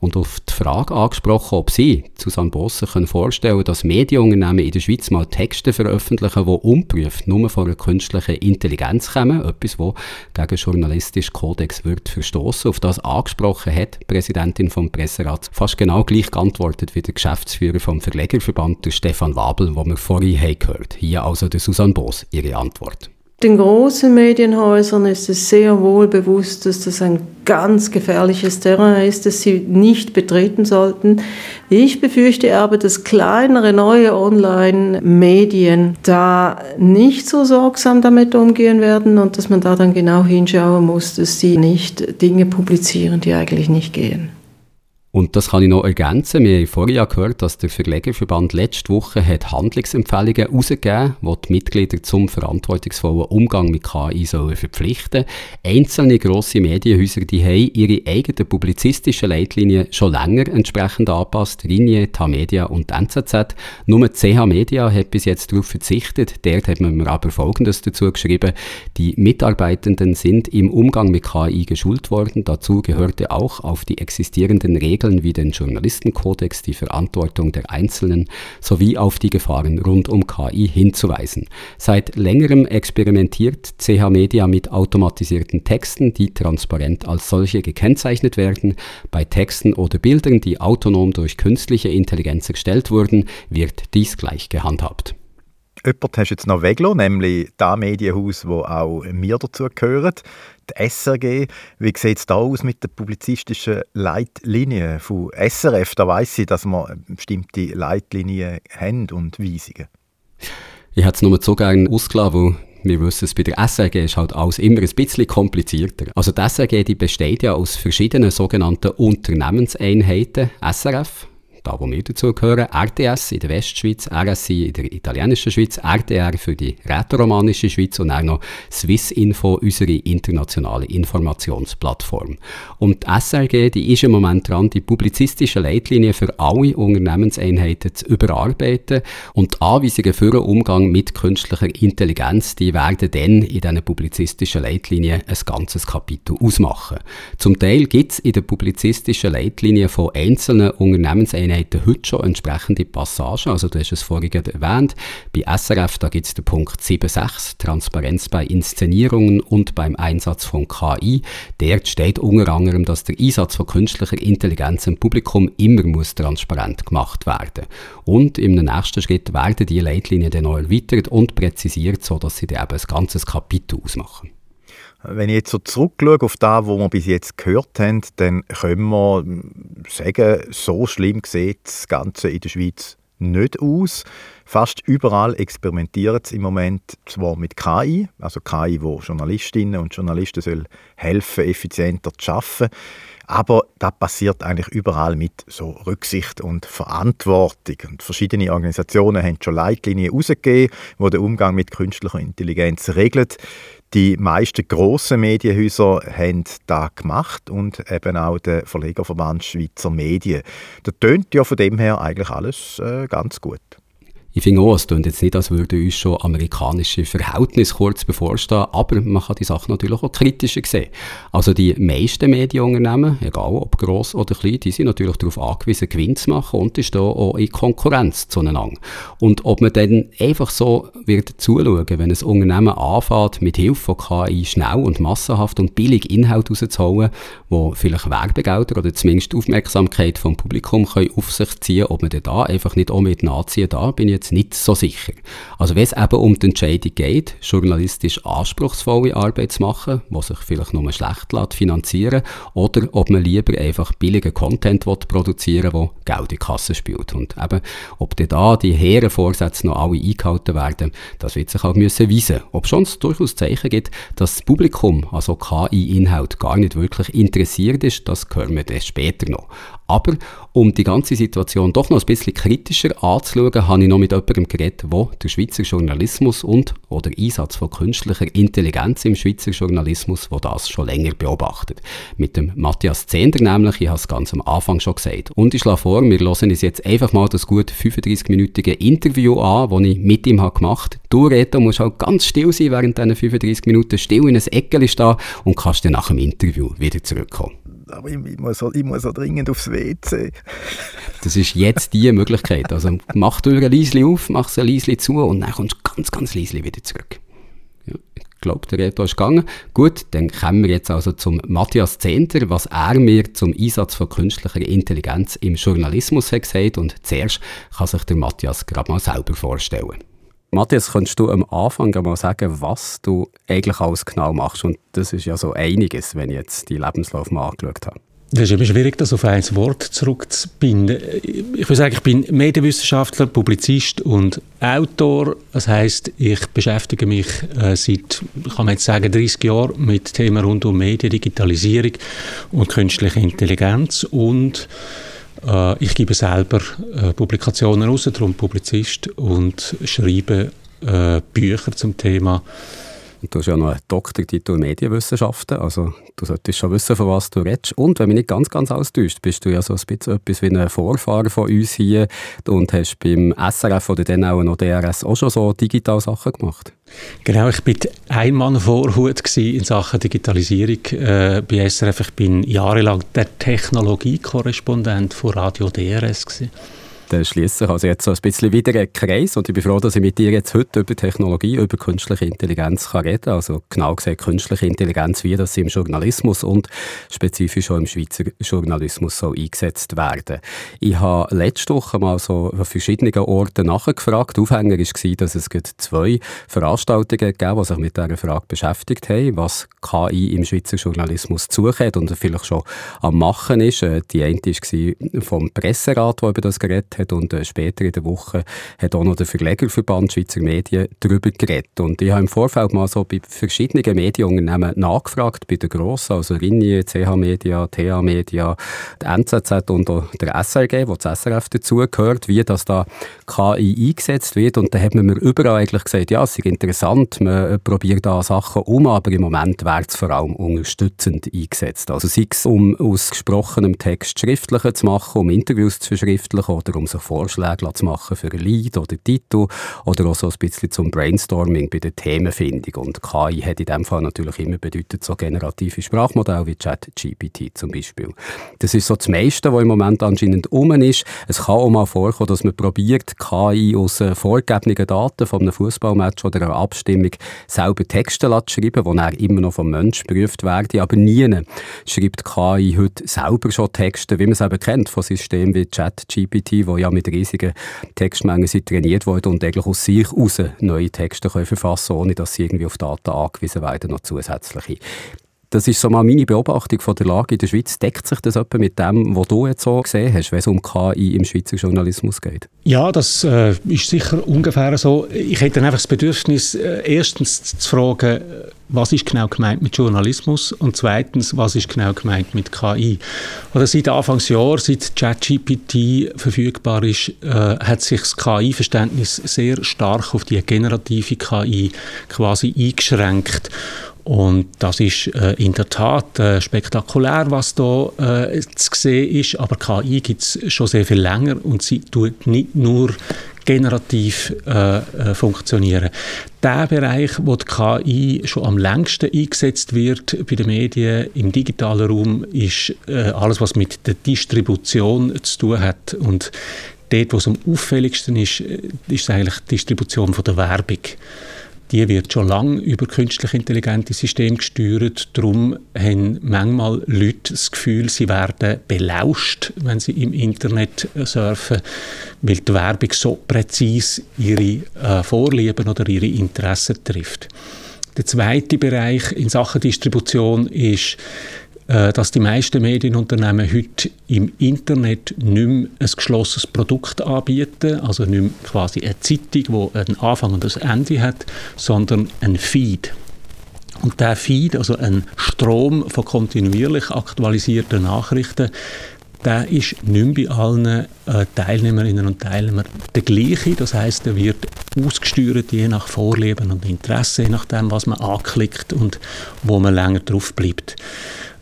Und auf die Frage angesprochen, ob Sie, Susanne Boos, sich vorstellen können, dass Medienunternehmen in der Schweiz mal Texte veröffentlichen, die unprüft nur von einer künstlichen Intelligenz kommen, etwas, wo gegen den journalistischen Kodex wird verstoßen. Auf das angesprochen angesprochen hat, die Präsidentin vom Presserat, fast genau gleich geantwortet wie der Geschäftsführer vom Verlegerverband, der Stefan Wabel, wo wir vorhin gehört. Hier also der Susanne Boos, ihre Antwort. Den großen Medienhäusern ist es sehr wohl bewusst, dass das ein ganz gefährliches Terrain ist, das sie nicht betreten sollten. Ich befürchte aber, dass kleinere neue Online-Medien da nicht so sorgsam damit umgehen werden und dass man da dann genau hinschauen muss, dass sie nicht Dinge publizieren, die eigentlich nicht gehen. Und das kann ich noch ergänzen. Wir haben vorhin ja gehört, dass der Verlegerverband letzte Woche hat Handlungsempfehlungen herausgegeben die die Mitglieder zum verantwortungsvollen Umgang mit KI sollen verpflichten Einzelne grosse Medienhäuser die haben ihre eigenen publizistischen Leitlinien schon länger entsprechend angepasst. Ringier, Tamedia und NZZ. Nur CH Media hat bis jetzt darauf verzichtet. Dort hat man mir aber Folgendes dazu geschrieben. Die Mitarbeitenden sind im Umgang mit KI geschult worden. Dazu gehörte auch auf die existierenden Regeln Regeln wie den Journalistenkodex die Verantwortung der Einzelnen sowie auf die Gefahren rund um KI hinzuweisen. Seit längerem experimentiert CH Media mit automatisierten Texten, die transparent als solche gekennzeichnet werden. Bei Texten oder Bildern, die autonom durch künstliche Intelligenz erstellt wurden, wird dies gleich gehandhabt. Jemand hast du jetzt noch weggelassen, nämlich das Medienhaus, wo auch mir dazu gehört, die SRG. Wie sieht es da aus mit der publizistischen Leitlinie von SRF? Da weiß ich, dass wir bestimmte Leitlinien haben und Weisungen. Ich hätte es nur so gerne ausgelassen, wir wissen es, bei der SRG ist halt alles immer ein bisschen komplizierter. Also die SRG die besteht ja aus verschiedenen sogenannten Unternehmenseinheiten, SRF, da wo wir dazugehören, RTS in der Westschweiz, RSI in der italienischen Schweiz, RTR für die rätoromanische Schweiz und auch noch Swissinfo, unsere internationale Informationsplattform. Und die SRG, die ist im Moment dran, die publizistische Leitlinie für alle Unternehmenseinheiten zu überarbeiten und die Anweisungen für den Umgang mit künstlicher Intelligenz, die werden dann in diesen publizistischen Leitlinien ein ganzes Kapitel ausmachen. Zum Teil gibt es in der publizistischen Leitlinie von einzelnen Unternehmenseinheiten heute schon entsprechende Passagen, also du hast es vorhin erwähnt, bei SRF, da gibt es den Punkt 7.6, Transparenz bei Inszenierungen und beim Einsatz von KI. Dort steht unter anderem, dass der Einsatz von künstlicher Intelligenz im Publikum immer muss transparent gemacht werden. Und im nächsten Schritt werden die Leitlinien dann noch erweitert und präzisiert, sodass sie dann eben ein ganzes Kapitel ausmachen. Wenn ich jetzt so zurückschaue auf das, was wir bis jetzt gehört haben, dann können wir sagen, so schlimm sieht das Ganze in der Schweiz nicht aus. Fast überall experimentiert es im Moment zwar mit KI, also KI, wo Journalistinnen und Journalisten soll helfen, effizienter zu arbeiten, aber das passiert eigentlich überall mit so Rücksicht und Verantwortung. Und verschiedene Organisationen haben schon Leitlinien herausgegeben, die den Umgang mit künstlicher Intelligenz regeln. Die meisten grossen Medienhäuser haben das gemacht und eben auch der Verlegerverband Schweizer Medien. Da tönt ja von dem her eigentlich alles äh, ganz gut. Ich finde auch, es klingt jetzt nicht, als würden uns schon amerikanische Verhältnisse kurz bevorstehen, aber man kann die Sache natürlich auch kritischer sehen. Also die meisten Medienunternehmen, egal ob gross oder klein, die sind natürlich darauf angewiesen, Gewinn zu machen und ist da auch in Konkurrenz zueinander. Und ob man dann einfach so wird zuschauen, wenn ein Unternehmen anfängt, mit Hilfe von KI schnell und massenhaft und billig Inhalt rauszuholen, wo vielleicht Werbegelder oder zumindest Aufmerksamkeit vom Publikum können auf sich ziehen, ob man da einfach nicht auch mit nachziehen da bin ich jetzt jetzt nicht so sicher. Also wenn es eben um die Entscheidung geht, journalistisch anspruchsvolle Arbeit zu machen, die sich vielleicht nur schlecht lässt, finanzieren oder ob man lieber einfach billigen Content produzieren will, der Geld in die Kasse spielt. Und eben, ob dann da die hehren Vorsätze noch alle eingehalten werden, das wird sich auch müssen weisen. Ob schon es durchaus Zeichen gibt, dass das Publikum, also KI-Inhalt, gar nicht wirklich interessiert ist, das hören wir dann später noch. Aber um die ganze Situation doch noch ein bisschen kritischer anzuschauen, habe ich noch mit jemandem geredet, der den Schweizer Journalismus und oder Einsatz von künstlicher Intelligenz im Schweizer Journalismus, wo das schon länger beobachtet. Mit dem Matthias Zehnder nämlich, ich habe es ganz am Anfang schon gesagt. Und ich schlage vor, wir hören uns jetzt einfach mal das gut 35-minütige Interview an, das ich mit ihm habe gemacht habe. Du, Reto, musst halt ganz still sein während diesen 35 Minuten, still in ein Eckchen stehen und kannst dann nach dem Interview wieder zurückkommen aber ich, ich, muss ich muss so dringend aufs WC. Das ist jetzt die Möglichkeit. Also mach die Tür leise auf, mach sie leise zu und dann kommst du ganz, ganz leise wieder zurück. Ja, ich glaube, der Reto ist gegangen. Gut, dann kommen wir jetzt also zum Matthias Zehnder, was er mir zum Einsatz von künstlicher Intelligenz im Journalismus hat gesagt. Und zuerst kann sich der Matthias gerade mal selber vorstellen. Matthias, könntest du am Anfang mal sagen, was du eigentlich alles genau machst? Und das ist ja so einiges, wenn ich jetzt die Lebenslauf mal angeschaut habe. Das ist immer schwierig, das auf ein Wort zurückzubinden. Ich würde sagen, ich bin Medienwissenschaftler, Publizist und Autor. Das heißt, ich beschäftige mich äh, seit, kann man jetzt sagen, 30 Jahren mit Themen rund um Medien, Digitalisierung und künstliche Intelligenz und ich gebe selber äh, Publikationen raus, darum Publizist und schreibe äh, Bücher zum Thema du hast ja noch einen Doktortitel in Medienwissenschaften, also du solltest schon wissen, von was du redest. Und wenn mich nicht ganz, ganz austäuscht, bist du ja so ein bisschen etwas wie ein Vorfahrer von uns hier und hast beim SRF oder dann auch noch DRS auch schon so digital Sachen gemacht. Genau, ich war ein Mann Vorhut in Sachen Digitalisierung äh, bei SRF. Ich bin jahrelang der Technologiekorrespondent von Radio DRS. Gewesen dann schließe ich also jetzt so ein bisschen wieder einen Kreis und ich bin froh, dass ich mit dir jetzt heute über Technologie, über künstliche Intelligenz kann reden Also genau gesagt künstliche Intelligenz, wie das im Journalismus und spezifisch auch im Schweizer Journalismus so eingesetzt werden. Ich habe letzte Woche mal so an verschiedenen Orten nachgefragt. Aufhänger war, dass es zwei Veranstaltungen gab, die sich mit dieser Frage beschäftigt haben, was KI im Schweizer Journalismus zukommt und vielleicht schon am Machen ist. Die eine war vom Presserat, der über das geredet hat und äh, später in der Woche hat auch noch der Verlegerverband Schweizer Medien darüber geredet. Und ich habe im Vorfeld mal so bei verschiedenen Medienunternehmen nachgefragt, bei den grossen, also Rinnier, CH Media, TA Media, der NZZ und auch der SRG, wo das SRF dazugehört, wie das da KI eingesetzt wird. Und da hat man mir überall eigentlich gesagt, ja, es ist interessant, man probiert da Sachen um, aber im Moment wird es vor allem unterstützend eingesetzt. Also sei es, um aus gesprochenem Text schriftlicher zu machen, um Interviews zu verschriftlichen oder um so Vorschläge zu machen für ein Lied oder Titel oder auch so ein bisschen zum Brainstorming bei der Themenfindung. Und KI hat in dem Fall natürlich immer bedeutet so generative Sprachmodelle wie ChatGPT zum Beispiel. Das ist so das meiste, was im Moment anscheinend um ist. Es kann auch mal vorkommen, dass man probiert, KI aus äh, vorgegebenen Daten von einem Fußballmatch oder einer Abstimmung selber Texte zu schreiben, die dann immer noch vom Mensch geprüft werden. Aber nie schreibt KI heute selber schon Texte, wie man es eben kennt von Systemen wie ChatGPT, wo ja mit riesigen Textmengen sind trainiert worden und eigentlich aus sich heraus neue Texte können verfassen ohne dass sie irgendwie auf Daten angewiesen werden, noch zusätzliche. Das ist so mal meine Beobachtung von der Lage in der Schweiz. Deckt sich das etwa mit dem, was du jetzt so gesehen hast, wenn es um KI im Schweizer Journalismus geht? Ja, das äh, ist sicher ungefähr so. Ich hätte einfach das Bedürfnis, äh, erstens zu fragen, was ist genau gemeint mit Journalismus und zweitens, was ist genau gemeint mit KI. Oder seit Anfangsjahr, seit ChatGPT verfügbar ist, äh, hat sich das KI-Verständnis sehr stark auf die generative KI quasi eingeschränkt. Und das ist äh, in der Tat äh, spektakulär, was da äh, zu sehen ist. Aber KI gibt es schon sehr viel länger und sie tut nicht nur generativ äh, äh, funktionieren. Der Bereich, wo die KI schon am längsten eingesetzt wird bei den Medien im digitalen Raum, ist äh, alles, was mit der Distribution zu tun hat. Und dort, wo es am auffälligsten ist, äh, ist eigentlich die Distribution von der Werbung die wird schon lange über künstlich intelligente Systeme gesteuert. Darum haben manchmal Leute das Gefühl, sie werden belauscht, wenn sie im Internet surfen, weil die Werbung so präzise ihre äh, Vorlieben oder ihre Interessen trifft. Der zweite Bereich in Sachen Distribution ist äh, dass die meisten Medienunternehmen heute im Internet nicht mehr ein geschlossenes Produkt anbieten, also nicht mehr quasi eine Zeitung, die einen Anfang und ein Ende hat, sondern ein Feed. Und der Feed, also ein Strom von kontinuierlich aktualisierten Nachrichten, der ist nicht mehr bei allen äh, Teilnehmerinnen und Teilnehmern der gleiche. Das heißt, er wird ausgesteuert je nach Vorlieben und Interesse, je nachdem, was man anklickt und wo man länger drauf bleibt.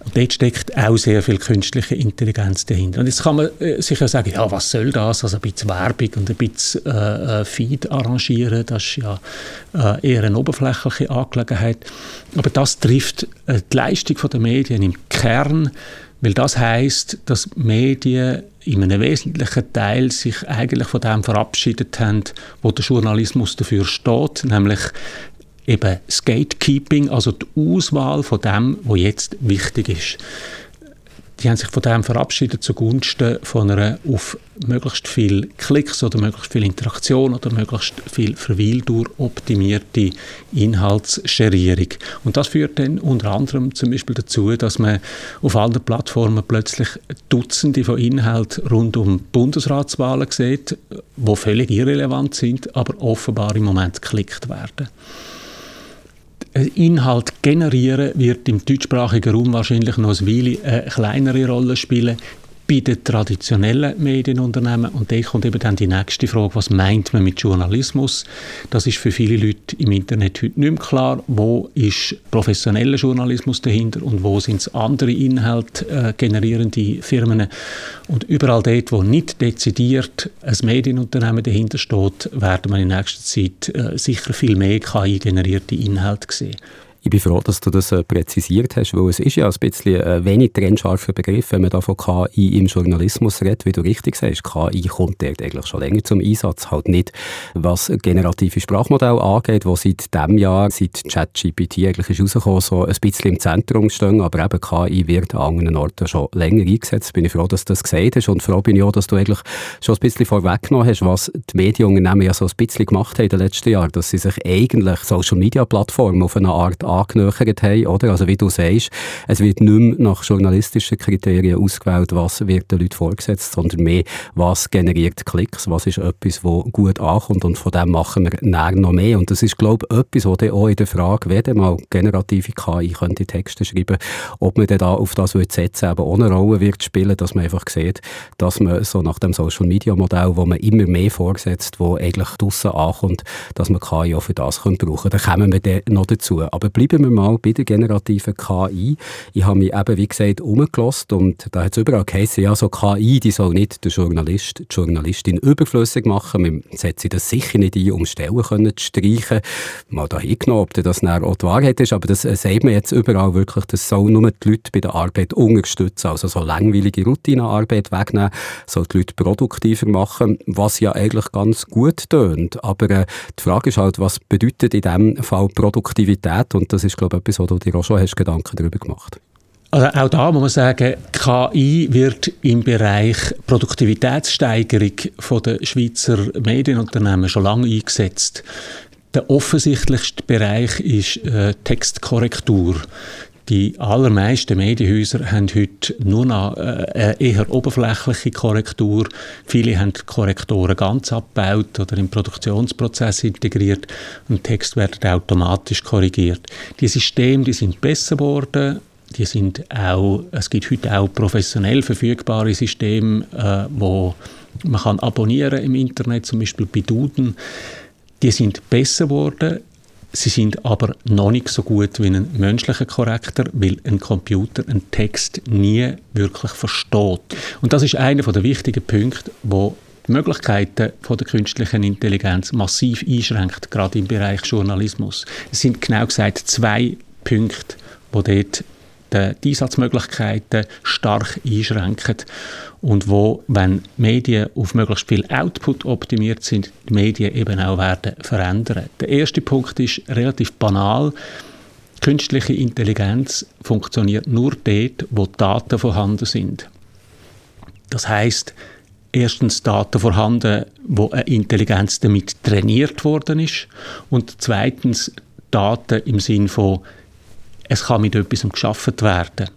Und dort steckt auch sehr viel künstliche Intelligenz dahinter. Und jetzt kann man äh, sich ja sagen, ja, was soll das? Also ein bisschen Werbung und ein bisschen äh, äh Feed arrangieren, das ist ja äh, eher eine oberflächliche Angelegenheit. Aber das trifft äh, die Leistung der Medien im Kern, weil das heißt, dass Medien in einem wesentlichen Teil sich eigentlich von dem verabschiedet haben, wo der Journalismus dafür steht, nämlich eben das Gatekeeping, also die Auswahl von dem, was jetzt wichtig ist. Die haben sich von dem verabschiedet zugunsten von einer auf möglichst viel Klicks oder möglichst viel Interaktion oder möglichst viel Verweildauer optimierte Inhaltsscherierung. Und das führt dann unter anderem zum Beispiel dazu, dass man auf allen Plattformen plötzlich Dutzende von Inhalten rund um Bundesratswahlen sieht, die völlig irrelevant sind, aber offenbar im Moment geklickt werden. Inhalt generieren wird im deutschsprachigen Raum wahrscheinlich noch eine Weile eine kleinere Rolle spielen bei den traditionellen Medienunternehmen. Und da kommt eben dann die nächste Frage, was meint man mit Journalismus? Das ist für viele Leute im Internet heute nicht mehr klar. Wo ist professioneller Journalismus dahinter und wo sind es andere Inhalte äh, generierende Firmen? Und überall dort, wo nicht dezidiert ein Medienunternehmen dahinter steht, werden wir in nächster Zeit äh, sicher viel mehr KI-generierte Inhalte sehen. Ich bin froh, dass du das äh, präzisiert hast, weil es ist ja ein bisschen ein wenig trennscharfer Begriff, wenn man da von KI im Journalismus redet, wie du richtig sagst. KI kommt dort eigentlich schon länger zum Einsatz, halt nicht was generative Sprachmodelle angeht, wo seit dem Jahr, seit ChatGPT eigentlich ist rausgekommen, so ein bisschen im Zentrum stehen, aber eben KI wird an anderen Orten schon länger eingesetzt. Bin ich froh, dass du das gesagt hast und froh bin ich auch, dass du eigentlich schon ein bisschen vorweggenommen hast, was die Medienunternehmen ja so ein bisschen gemacht haben in den letzten Jahren, dass sie sich eigentlich Social-Media-Plattformen auf eine Art angenähert haben, oder? Also wie du sagst, es wird nicht mehr nach journalistischen Kriterien ausgewählt, was wird den Leuten vorgesetzt, sondern mehr, was generiert Klicks, was ist etwas, wo gut ankommt und von dem machen wir näher noch mehr. Und das ist, glaube ich, etwas, was dann auch in der Frage, wenn mal generative KI könnte Texte schreiben, ob man dann da auf das wird setzen, eben ohne Rolle wird spielen, dass man einfach sieht, dass man so nach dem Social Media Modell, wo man immer mehr vorsetzt, wo eigentlich draussen ankommt, dass man KI auch für das brauchen könnte. Da kommen wir dann noch dazu. Aber bleiben wir mal bei der generativen KI. Ich habe mich eben, wie gesagt, umgelost und da hat es überall geheißen, ja, so KI, die soll nicht der Journalist, die Journalistin überflüssig machen. Man setzt das sicher nicht ein, um Stellen können zu streichen. Mal da hingenommen, ob das dann auch die Wahrheit ist, aber das äh, sagt man jetzt überall wirklich, das soll nur die Leute bei der Arbeit unterstützen, also so langweilige Routinearbeit wegnehmen, soll die Leute produktiver machen, was ja eigentlich ganz gut tönt. Aber äh, die Frage ist halt, was bedeutet in diesem Fall Produktivität? Und das ist, glaube ich, etwas, wo du dir auch schon hast Gedanken darüber gemacht also auch da muss man sagen, KI wird im Bereich Produktivitätssteigerung von der Schweizer Medienunternehmen schon lange eingesetzt. Der offensichtlichste Bereich ist äh, Textkorrektur. Die allermeisten Medienhäuser haben heute nur noch äh, eine eher oberflächliche Korrektur. Viele haben Korrektoren ganz abgebaut oder im Produktionsprozess integriert und Text wird automatisch korrigiert. Die Systeme, die sind besser geworden. Die sind auch, es gibt heute auch professionell verfügbare Systeme, äh, wo man kann abonnieren im Internet, zum Beispiel bei Duden. Die sind besser geworden. Sie sind aber noch nicht so gut wie ein menschlicher Korrektor, weil ein Computer einen Text nie wirklich versteht. Und das ist einer der wichtigen Punkte, wo die Möglichkeiten von der künstlichen Intelligenz massiv einschränkt, gerade im Bereich Journalismus. Es sind genau gesagt zwei Punkte, wo dort die Einsatzmöglichkeiten stark einschränken und wo, wenn Medien auf möglichst viel Output optimiert sind, die Medien eben auch werden verändern. Der erste Punkt ist relativ banal. Künstliche Intelligenz funktioniert nur dort, wo Daten vorhanden sind. Das heißt, erstens Daten vorhanden, wo eine Intelligenz damit trainiert worden ist und zweitens Daten im Sinn von es kann mit etwas geschaffen werden.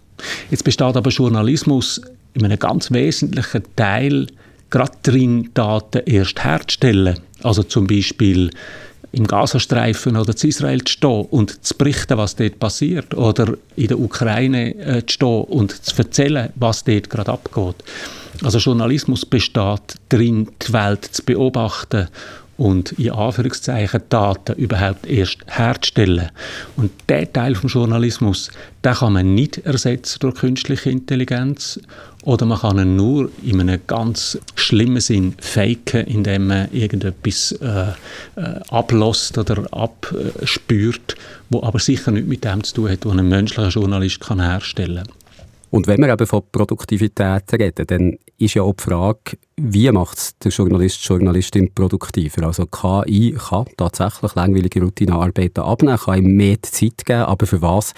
Jetzt besteht aber Journalismus in einem ganz wesentlichen Teil gerade darin, Daten erst herzustellen. Also zum Beispiel im Gazastreifen oder zu Israel zu stehen und zu berichten, was dort passiert. Oder in der Ukraine äh, zu stehen und zu erzählen, was dort gerade abgeht. Also Journalismus besteht darin, die Welt zu beobachten und in Anführungszeichen Daten überhaupt erst herzustellen. Und der Teil vom Journalismus, den kann man nicht ersetzen durch künstliche Intelligenz oder man kann ihn nur in einem ganz schlimmen Sinn faken, indem man irgendetwas äh, äh, ablässt oder abspürt, wo aber sicher nicht mit dem zu tun hat, was ein menschlicher Journalist kann herstellen kann. Und wenn wir eben von Produktivität reden, dann ist ja auch die Frage, wie macht es der Journalist, Journalistin produktiver? Also KI kann tatsächlich langweilige Routinearbeiten abnehmen, kann ihm mehr Zeit geben, aber für was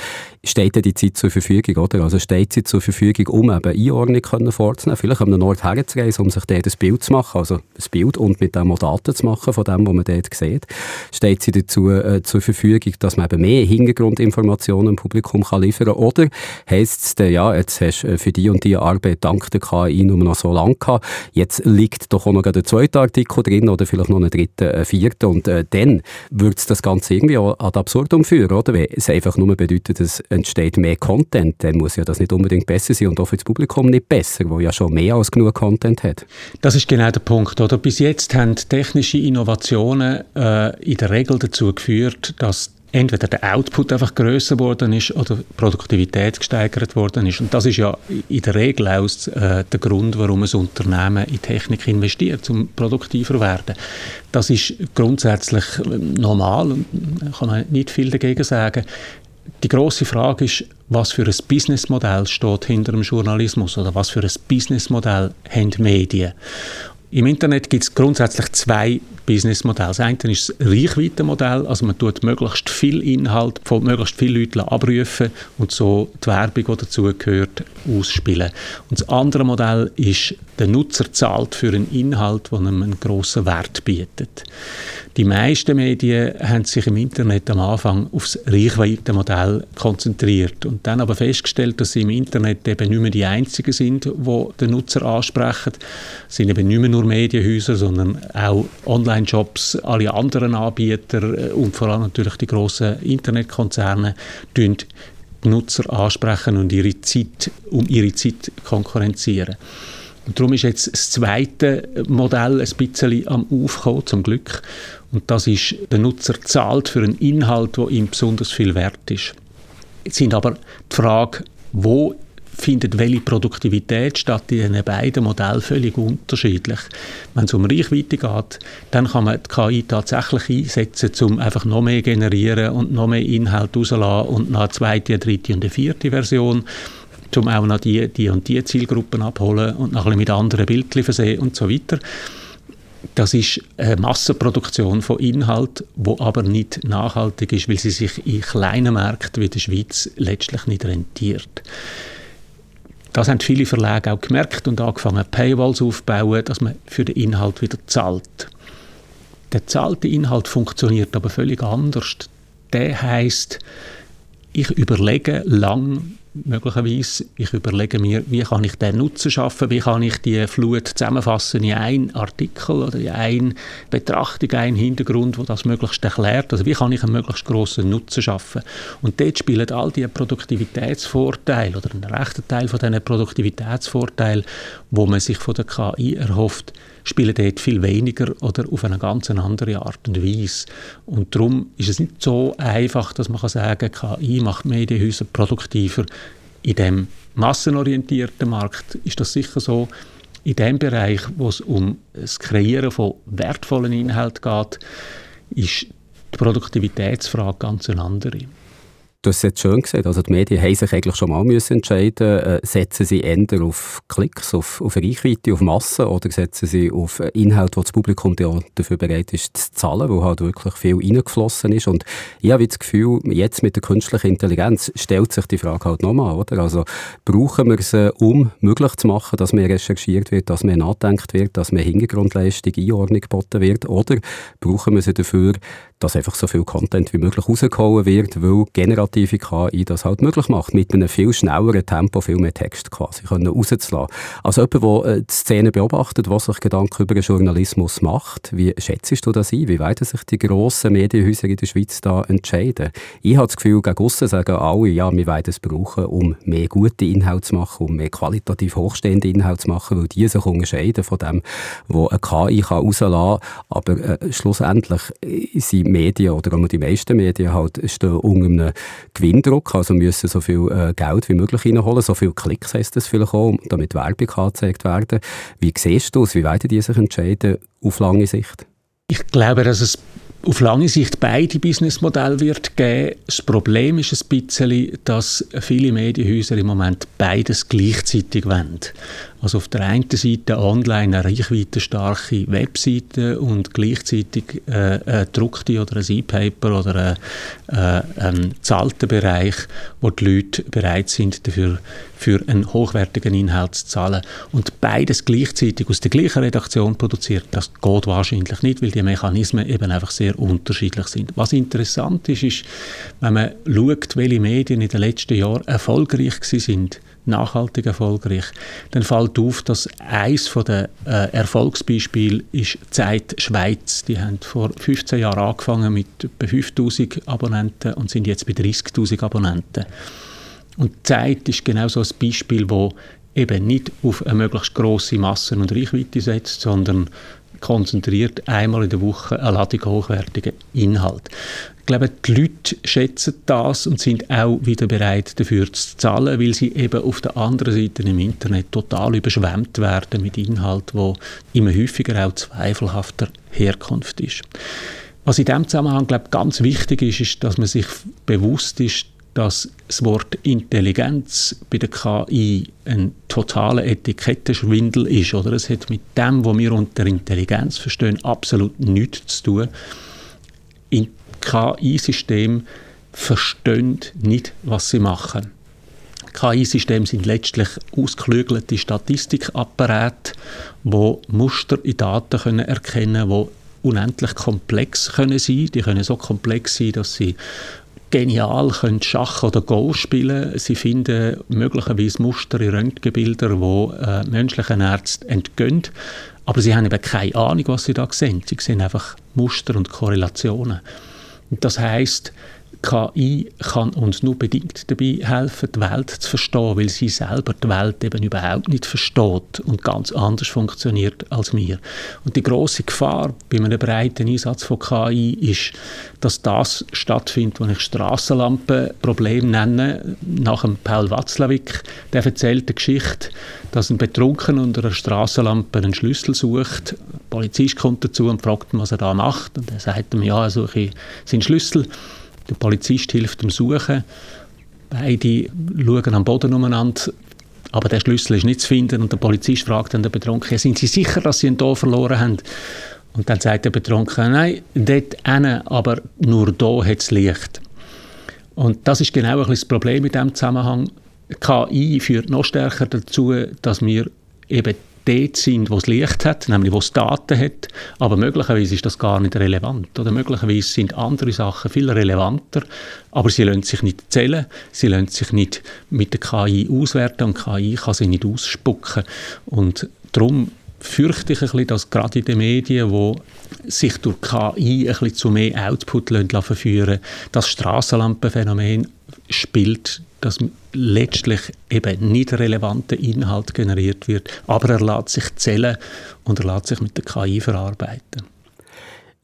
steht denn die Zeit zur Verfügung? Oder? Also steht sie zur Verfügung, um eben Einordnung können vorzunehmen, vielleicht an einem Ort herzureisen, um sich dort ein Bild zu machen, also ein Bild und mit dem auch Daten zu machen von dem, was man dort sieht. Steht sie dazu äh, zur Verfügung, dass man eben mehr Hintergrundinformationen im Publikum kann liefern kann? Oder heisst es ja, jetzt hast du äh, für die und die Arbeit dank der KI nur noch so lange gehabt, jetzt liegt doch auch noch der zweite Artikel drin oder vielleicht noch ein dritter, ein vierter und äh, dann würde es das Ganze irgendwie auch ad absurdum führen, oder? Wenn es einfach nur bedeutet, es entsteht mehr Content, dann muss ja das nicht unbedingt besser sein und auch für das Publikum nicht besser, wo ja schon mehr als genug Content hat. Das ist genau der Punkt, oder? Bis jetzt haben technische Innovationen äh, in der Regel dazu geführt, dass entweder der Output einfach größer geworden ist oder die Produktivität gesteigert worden ist. Und das ist ja in der Regel auch äh, der Grund, warum ein Unternehmen in Technik investiert, um produktiver zu werden. Das ist grundsätzlich äh, normal und kann man nicht viel dagegen sagen. Die große Frage ist, was für ein Businessmodell steht hinter dem Journalismus oder was für ein Businessmodell haben Medien. Im Internet gibt es grundsätzlich zwei Businessmodelle. Das eine ist das Reichweitenmodell, also man tut möglichst viel Inhalt von möglichst vielen Leuten abrufen und so die Werbung, die dazugehört, ausspielen. Und das andere Modell ist, der Nutzer zahlt für einen Inhalt, der ihm einen grossen Wert bietet. Die meisten Medien haben sich im Internet am Anfang aufs Reichweitenmodell konzentriert und dann aber festgestellt, dass sie im Internet eben nicht mehr die einzigen sind, die den Nutzer ansprechen. Es sind eben nicht mehr nur Medienhäuser, sondern auch Online-Shops, alle anderen Anbieter äh, und vor allem natürlich die grossen Internetkonzerne die Nutzer ansprechen und ihre Zeit, um ihre Zeit konkurrenzieren. Und darum ist jetzt das zweite Modell ein bisschen am Aufkommen, zum Glück. Und das ist, der Nutzer zahlt für einen Inhalt, der ihm besonders viel wert ist. Jetzt sind aber die Frage, wo findet welche Produktivität statt in diesen beiden Modellen völlig unterschiedlich. Wenn es um Reichweite geht, dann kann man die KI tatsächlich einsetzen, um einfach noch mehr generieren und noch mehr Inhalt rauszulassen und eine zweite, dritte und vierte Version um auch noch die, die und die Zielgruppen abholen und noch ein bisschen mit anderen Bildchen versehen und so weiter. Das ist eine Massenproduktion von Inhalt, wo aber nicht nachhaltig ist, weil sie sich in kleinen Märkten wie der Schweiz letztlich nicht rentiert. Das haben viele Verlage auch gemerkt und angefangen, Paywalls aufzubauen, dass man für den Inhalt wieder zahlt. Der zahlte Inhalt funktioniert aber völlig anders. Der heißt, ich überlege lang, möglicherweise. Ich überlege mir, wie kann ich den Nutzen schaffen, wie kann ich die Flut zusammenfassen in einen Artikel oder in eine Betrachtung, einen Hintergrund, wo das möglichst erklärt. Also wie kann ich einen möglichst großen Nutzen schaffen? Und dort spielen all die Produktivitätsvorteile oder ein rechter Teil von diesen Produktivitätsvorteilen, wo man sich von der KI erhofft, spielen dort viel weniger oder auf eine ganz andere Art und Weise. Und darum ist es nicht so einfach, dass man sagen kann, KI macht Medienhäuser produktiver. In dem massenorientierten Markt ist das sicher so. In dem Bereich, wo es um das Kreieren von wertvollen Inhalten geht, ist die Produktivitätsfrage ganz eine andere. Du hast es jetzt schön gesagt, also die Medien haben sich eigentlich schon mal müssen entscheiden äh, setzen sie eher auf Klicks, auf, auf Reichweite, auf Massen oder setzen sie auf Inhalt, wo das Publikum dafür bereit ist zu zahlen, wo halt wirklich viel reingeflossen ist. Und ich habe das Gefühl, jetzt mit der künstlichen Intelligenz stellt sich die Frage halt nochmal, oder? Also brauchen wir sie, um möglich zu machen, dass mehr recherchiert wird, dass mehr nachdenkt wird, dass mehr Hintergrundleistung, Einordnung geboten wird? Oder brauchen wir sie dafür, dass einfach so viel Content wie möglich rausgehauen wird, weil generative KI das halt möglich macht, mit einem viel schnelleren Tempo viel mehr Text quasi können rauszulassen. Also jemand, der äh, die Szene beobachtet, was sich Gedanken über den Journalismus macht, wie schätzt du das ein? Wie weit sich die grossen Medienhäuser in der Schweiz da entscheiden? Ich habe das Gefühl, gegen aussen sagen alle, ja, wir wollen es brauchen, um mehr gute Inhalte zu machen, um mehr qualitativ hochstehende Inhalte zu machen, weil die sich unterscheiden von dem, was eine KI rauslassen kann. Aber äh, schlussendlich äh, sind Medien oder auch die meisten Medien halt stehen unter einem Gewinndruck, also müssen so viel äh, Geld wie möglich reinholen, so viele Klicks heisst das vielleicht auch, damit Werbung angezeigt werden. Wie siehst du es, wie werden die sich entscheiden auf lange Sicht? Ich glaube, dass es auf lange Sicht beide Businessmodelle wird geben. Das Problem ist ein bisschen, dass viele Medienhäuser im Moment beides gleichzeitig wollen. Also auf der einen Seite online eine reichweitenstarke Webseite und gleichzeitig äh, eine druckte oder ein E-Paper oder ein, äh, ein zahlter Bereich, wo die Leute bereit sind, dafür für einen hochwertigen Inhalt zu zahlen. Und beides gleichzeitig aus der gleichen Redaktion produziert, das geht wahrscheinlich nicht, weil die Mechanismen eben einfach sehr unterschiedlich sind. Was interessant ist, ist, wenn man schaut, welche Medien in den letzten Jahren erfolgreich sind, nachhaltig erfolgreich, dann fällt auf, dass eines der äh, Erfolgsbeispiele ist Zeit Schweiz. Die haben vor 15 Jahren angefangen mit etwa 5000 Abonnenten und sind jetzt bei 30.000 Abonnenten. Und Zeit ist genau so ein Beispiel, wo eben nicht auf eine möglichst grosse Masse und Reichweite setzt, sondern konzentriert einmal in der Woche eine Ladung hochwertigen Inhalt. Ich glaube, die Leute schätzen das und sind auch wieder bereit dafür zu zahlen, weil sie eben auf der anderen Seite im Internet total überschwemmt werden mit Inhalt, die immer häufiger auch zweifelhafter Herkunft ist. Was in diesem Zusammenhang glaube ganz wichtig ist, ist, dass man sich bewusst ist, dass das Wort Intelligenz bei der KI ein totaler Etikettenschwindel ist. Oder? Es hat mit dem, was wir unter Intelligenz verstehen, absolut nichts zu tun. KI-System verstehen nicht, was sie machen. KI-Systeme sind letztlich ausgeklügelte Statistikapparate, die Muster in Daten können erkennen können, die unendlich komplex können sein. Die können so komplex sein, dass sie genial können Schach oder Go spielen. Sie finden möglicherweise Muster in Röntgenbildern, die äh, menschlichen Ärzten entgehen. Aber sie haben eben keine Ahnung, was sie da sehen. Sie sehen einfach Muster und Korrelationen. Und das heißt, KI kann uns nur bedingt dabei helfen, die Welt zu verstehen, weil sie selber die Welt eben überhaupt nicht versteht und ganz anders funktioniert als wir. Und die große Gefahr bei einem breiten Einsatz von KI ist, dass das stattfindet, was ich Strassenlampenproblem nenne, nach dem Paul Watzlawick. Der erzählt die Geschichte, dass ein Betrunkener unter einer Strassenlampe einen Schlüssel sucht. Ein Polizist kommt dazu und fragt ihn, was er da macht. Und er sagt ihm, ja, er suche seinen Schlüssel. Der Polizist hilft ihm suchen. Beide schauen am Boden umeinander. Aber der Schlüssel ist nicht zu finden und der Polizist fragt dann den Betrunkenen, sind Sie sicher, dass Sie ihn hier verloren haben? Und dann sagt der Betrunkene, nein, dort hinten, aber nur hier hat es Licht. Und das ist genau ein das Problem in diesem Zusammenhang. KI führt noch stärker dazu, dass wir eben dort sind, wo es Licht hat, nämlich wo es Daten hat, aber möglicherweise ist das gar nicht relevant. Oder möglicherweise sind andere Sachen viel relevanter, aber sie lassen sich nicht zählen, sie lassen sich nicht mit der KI auswerten und KI kann sie nicht ausspucken. Und darum fürchte ich ein bisschen, dass gerade in den Medien, wo sich durch KI ein bisschen zu mehr Output verführen lassen, das Strassenlampenphänomen spielt dass letztlich eben nicht relevanter Inhalt generiert wird, aber er lässt sich zählen und er lässt sich mit der KI verarbeiten.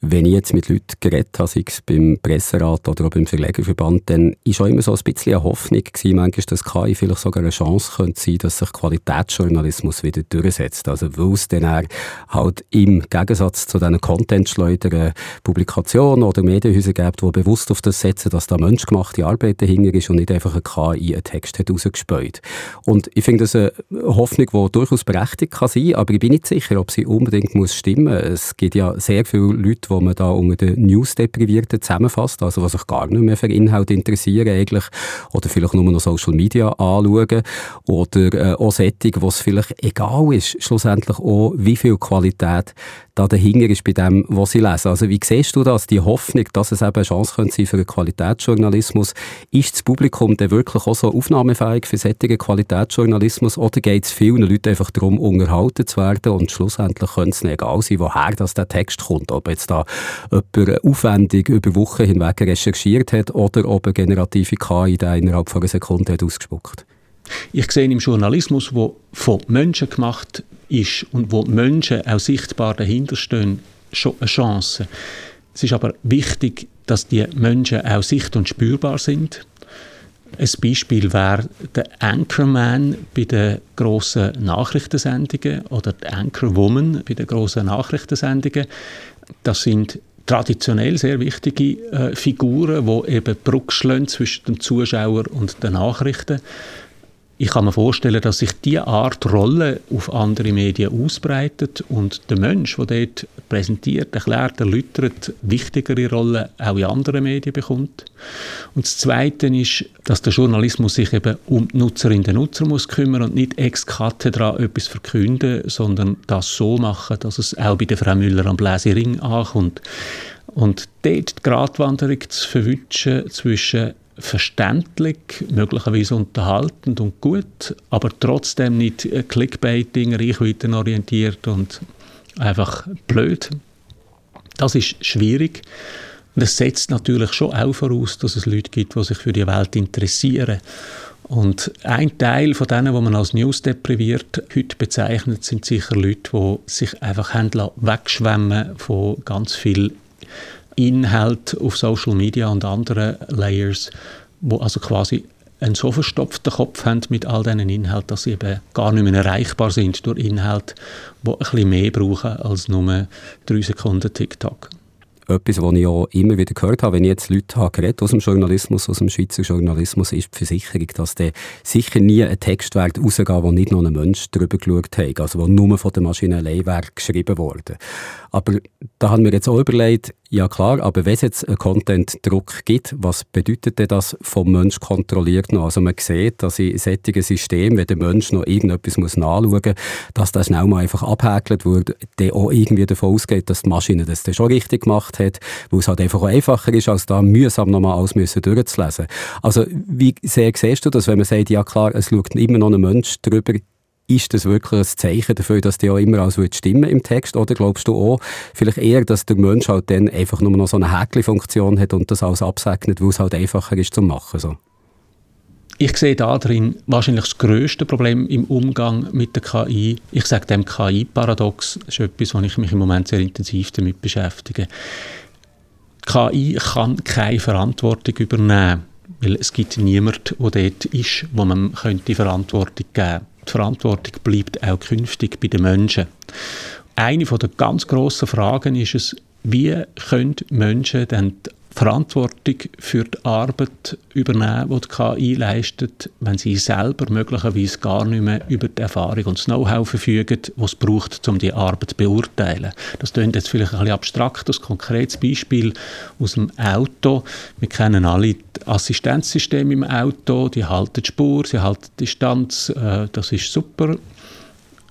Wenn ich jetzt mit Leuten geredet habe, sei es beim Presserat oder auch beim Verlegerverband, dann war auch immer so ein bisschen eine Hoffnung gewesen, manchmal, dass KI vielleicht sogar eine Chance könnte sein, dass sich Qualitätsjournalismus wieder durchsetzt. Also, weil es dann halt im Gegensatz zu diesen Content-schleudern Publikationen oder Medienhäuser gibt, die bewusst auf das setzen, dass da menschgemachte Arbeit dahinter ist und nicht einfach eine KI einen Text hat rausgespäut. Und ich finde das eine Hoffnung, die durchaus berechtigt kann sein, aber ich bin nicht sicher, ob sie unbedingt muss stimmen. Es gibt ja sehr viele Leute, die man da unter den News-Deprivierten zusammenfasst, also was sich gar nicht mehr für Inhalt interessieren eigentlich, oder vielleicht nur noch Social Media anschauen, oder äh, auch Sättig, wo es vielleicht egal ist, schlussendlich auch, wie viel Qualität da dahinter ist bei dem, was sie lesen. Also wie siehst du das, die Hoffnung, dass es eben eine Chance könnte sein für einen Qualitätsjournalismus? Ist das Publikum denn wirklich auch so aufnahmefähig für solchen Qualitätsjournalismus oder geht es vielen Leuten einfach darum, unterhalten zu werden und schlussendlich könnte es nicht egal sein, woher das der Text kommt, ob jetzt da jemand aufwendig über Wochen hinweg recherchiert hat oder ob eine generative KI da innerhalb von einer Sekunde hat ausgespuckt? Ich sehe im Journalismus, wo von Menschen gemacht ist und wo Menschen auch sichtbar dahinter stehen, schon eine Chance. Es ist aber wichtig, dass die Menschen auch sicht- und spürbar sind. Ein Beispiel wäre der Anchorman bei den grossen Nachrichtensendungen oder die Anchorwoman bei den grossen Nachrichtensendungen. Das sind traditionell sehr wichtige äh, Figuren, die eben Brücke zwischen dem Zuschauer und den Nachrichten. Ich kann mir vorstellen, dass sich diese Art Rolle auf andere Medien ausbreitet und der Mensch, der dort präsentiert, erklärt, erläutert, wichtigere Rollen auch in anderen Medien bekommt. Und das Zweite ist, dass der Journalismus sich eben um die Nutzerinnen und Nutzer muss kümmern und nicht ex cathedra etwas verkünden, sondern das so machen, dass es auch bei der Frau Müller am Bläsering ankommt. Und dort die Gratwanderung zu verwünschen zwischen verständlich, möglicherweise unterhaltend und gut, aber trotzdem nicht Clickbaiting, reichweitenorientiert und einfach blöd. Das ist schwierig. Und es setzt natürlich schon auch voraus, dass es Leute gibt, die sich für die Welt interessieren. Und ein Teil von denen, die man als News depriviert heute bezeichnet, sind sicher Leute, die sich einfach wegschwemmen von ganz viel Inhalt auf Social Media und anderen Layers, wo also quasi einen so verstopften Kopf haben mit all diesen Inhalten, dass sie eben gar nicht mehr erreichbar sind durch Inhalte, die ein bisschen mehr brauchen als nur drei Sekunden TikTok. etwas, was ich auch immer wieder gehört habe, wenn ich jetzt Leute habe aus dem Journalismus, aus dem Schweizer Journalismus, ist die Versicherung, dass der sicher nie ein Textwerk rausgeht, wo nicht noch ein Mensch drüber geschaut hat, also wo nur von der Maschine allein geschrieben worden. Aber da haben wir jetzt auch überlegt, ja klar, aber wenn es jetzt einen Content-Druck gibt, was bedeutet denn das vom Mensch kontrolliert noch? Also man sieht, dass in solchen Systemen, wenn der Mensch noch irgendetwas muss nachschauen muss, dass das schnell mal einfach abhäkelt wird, der auch irgendwie davon ausgeht, dass die Maschine das dann schon richtig gemacht hat, weil es halt einfach auch einfacher ist, als da mühsam nochmal alles müssen durchzulesen. Also wie sehr siehst du das, wenn man sagt, ja klar, es schaut immer noch ein Mensch drüber, ist das wirklich ein Zeichen dafür, dass die auch immer alles stimmen im Text? Oder glaubst du auch vielleicht eher, dass der Mensch halt dann einfach nur noch so eine Häkchen-Funktion hat und das alles absegnet, weil es halt einfacher ist zu machen? So? Ich sehe da drin wahrscheinlich das grösste Problem im Umgang mit der KI. Ich sage dem KI-Paradox, das ist etwas, wo ich mich im Moment sehr intensiv damit beschäftige. Die KI kann keine Verantwortung übernehmen, weil es gibt niemanden, der dort ist, wo man könnte Verantwortung geben könnte die Verantwortung bleibt auch künftig bei den Menschen. Eine der ganz grossen Fragen ist es, wie können Menschen denn die Verantwortung für die Arbeit übernehmen, die die KI leistet, wenn sie selber möglicherweise gar nicht mehr über die Erfahrung und das Know-how verfügen, was es braucht, um die Arbeit zu beurteilen. Das klingt jetzt vielleicht ein bisschen abstrakt, ein konkretes Beispiel aus dem Auto. Wir kennen alle die Assistenzsysteme im Auto, die halten die Spur, sie halten die Distanz, äh, das ist super.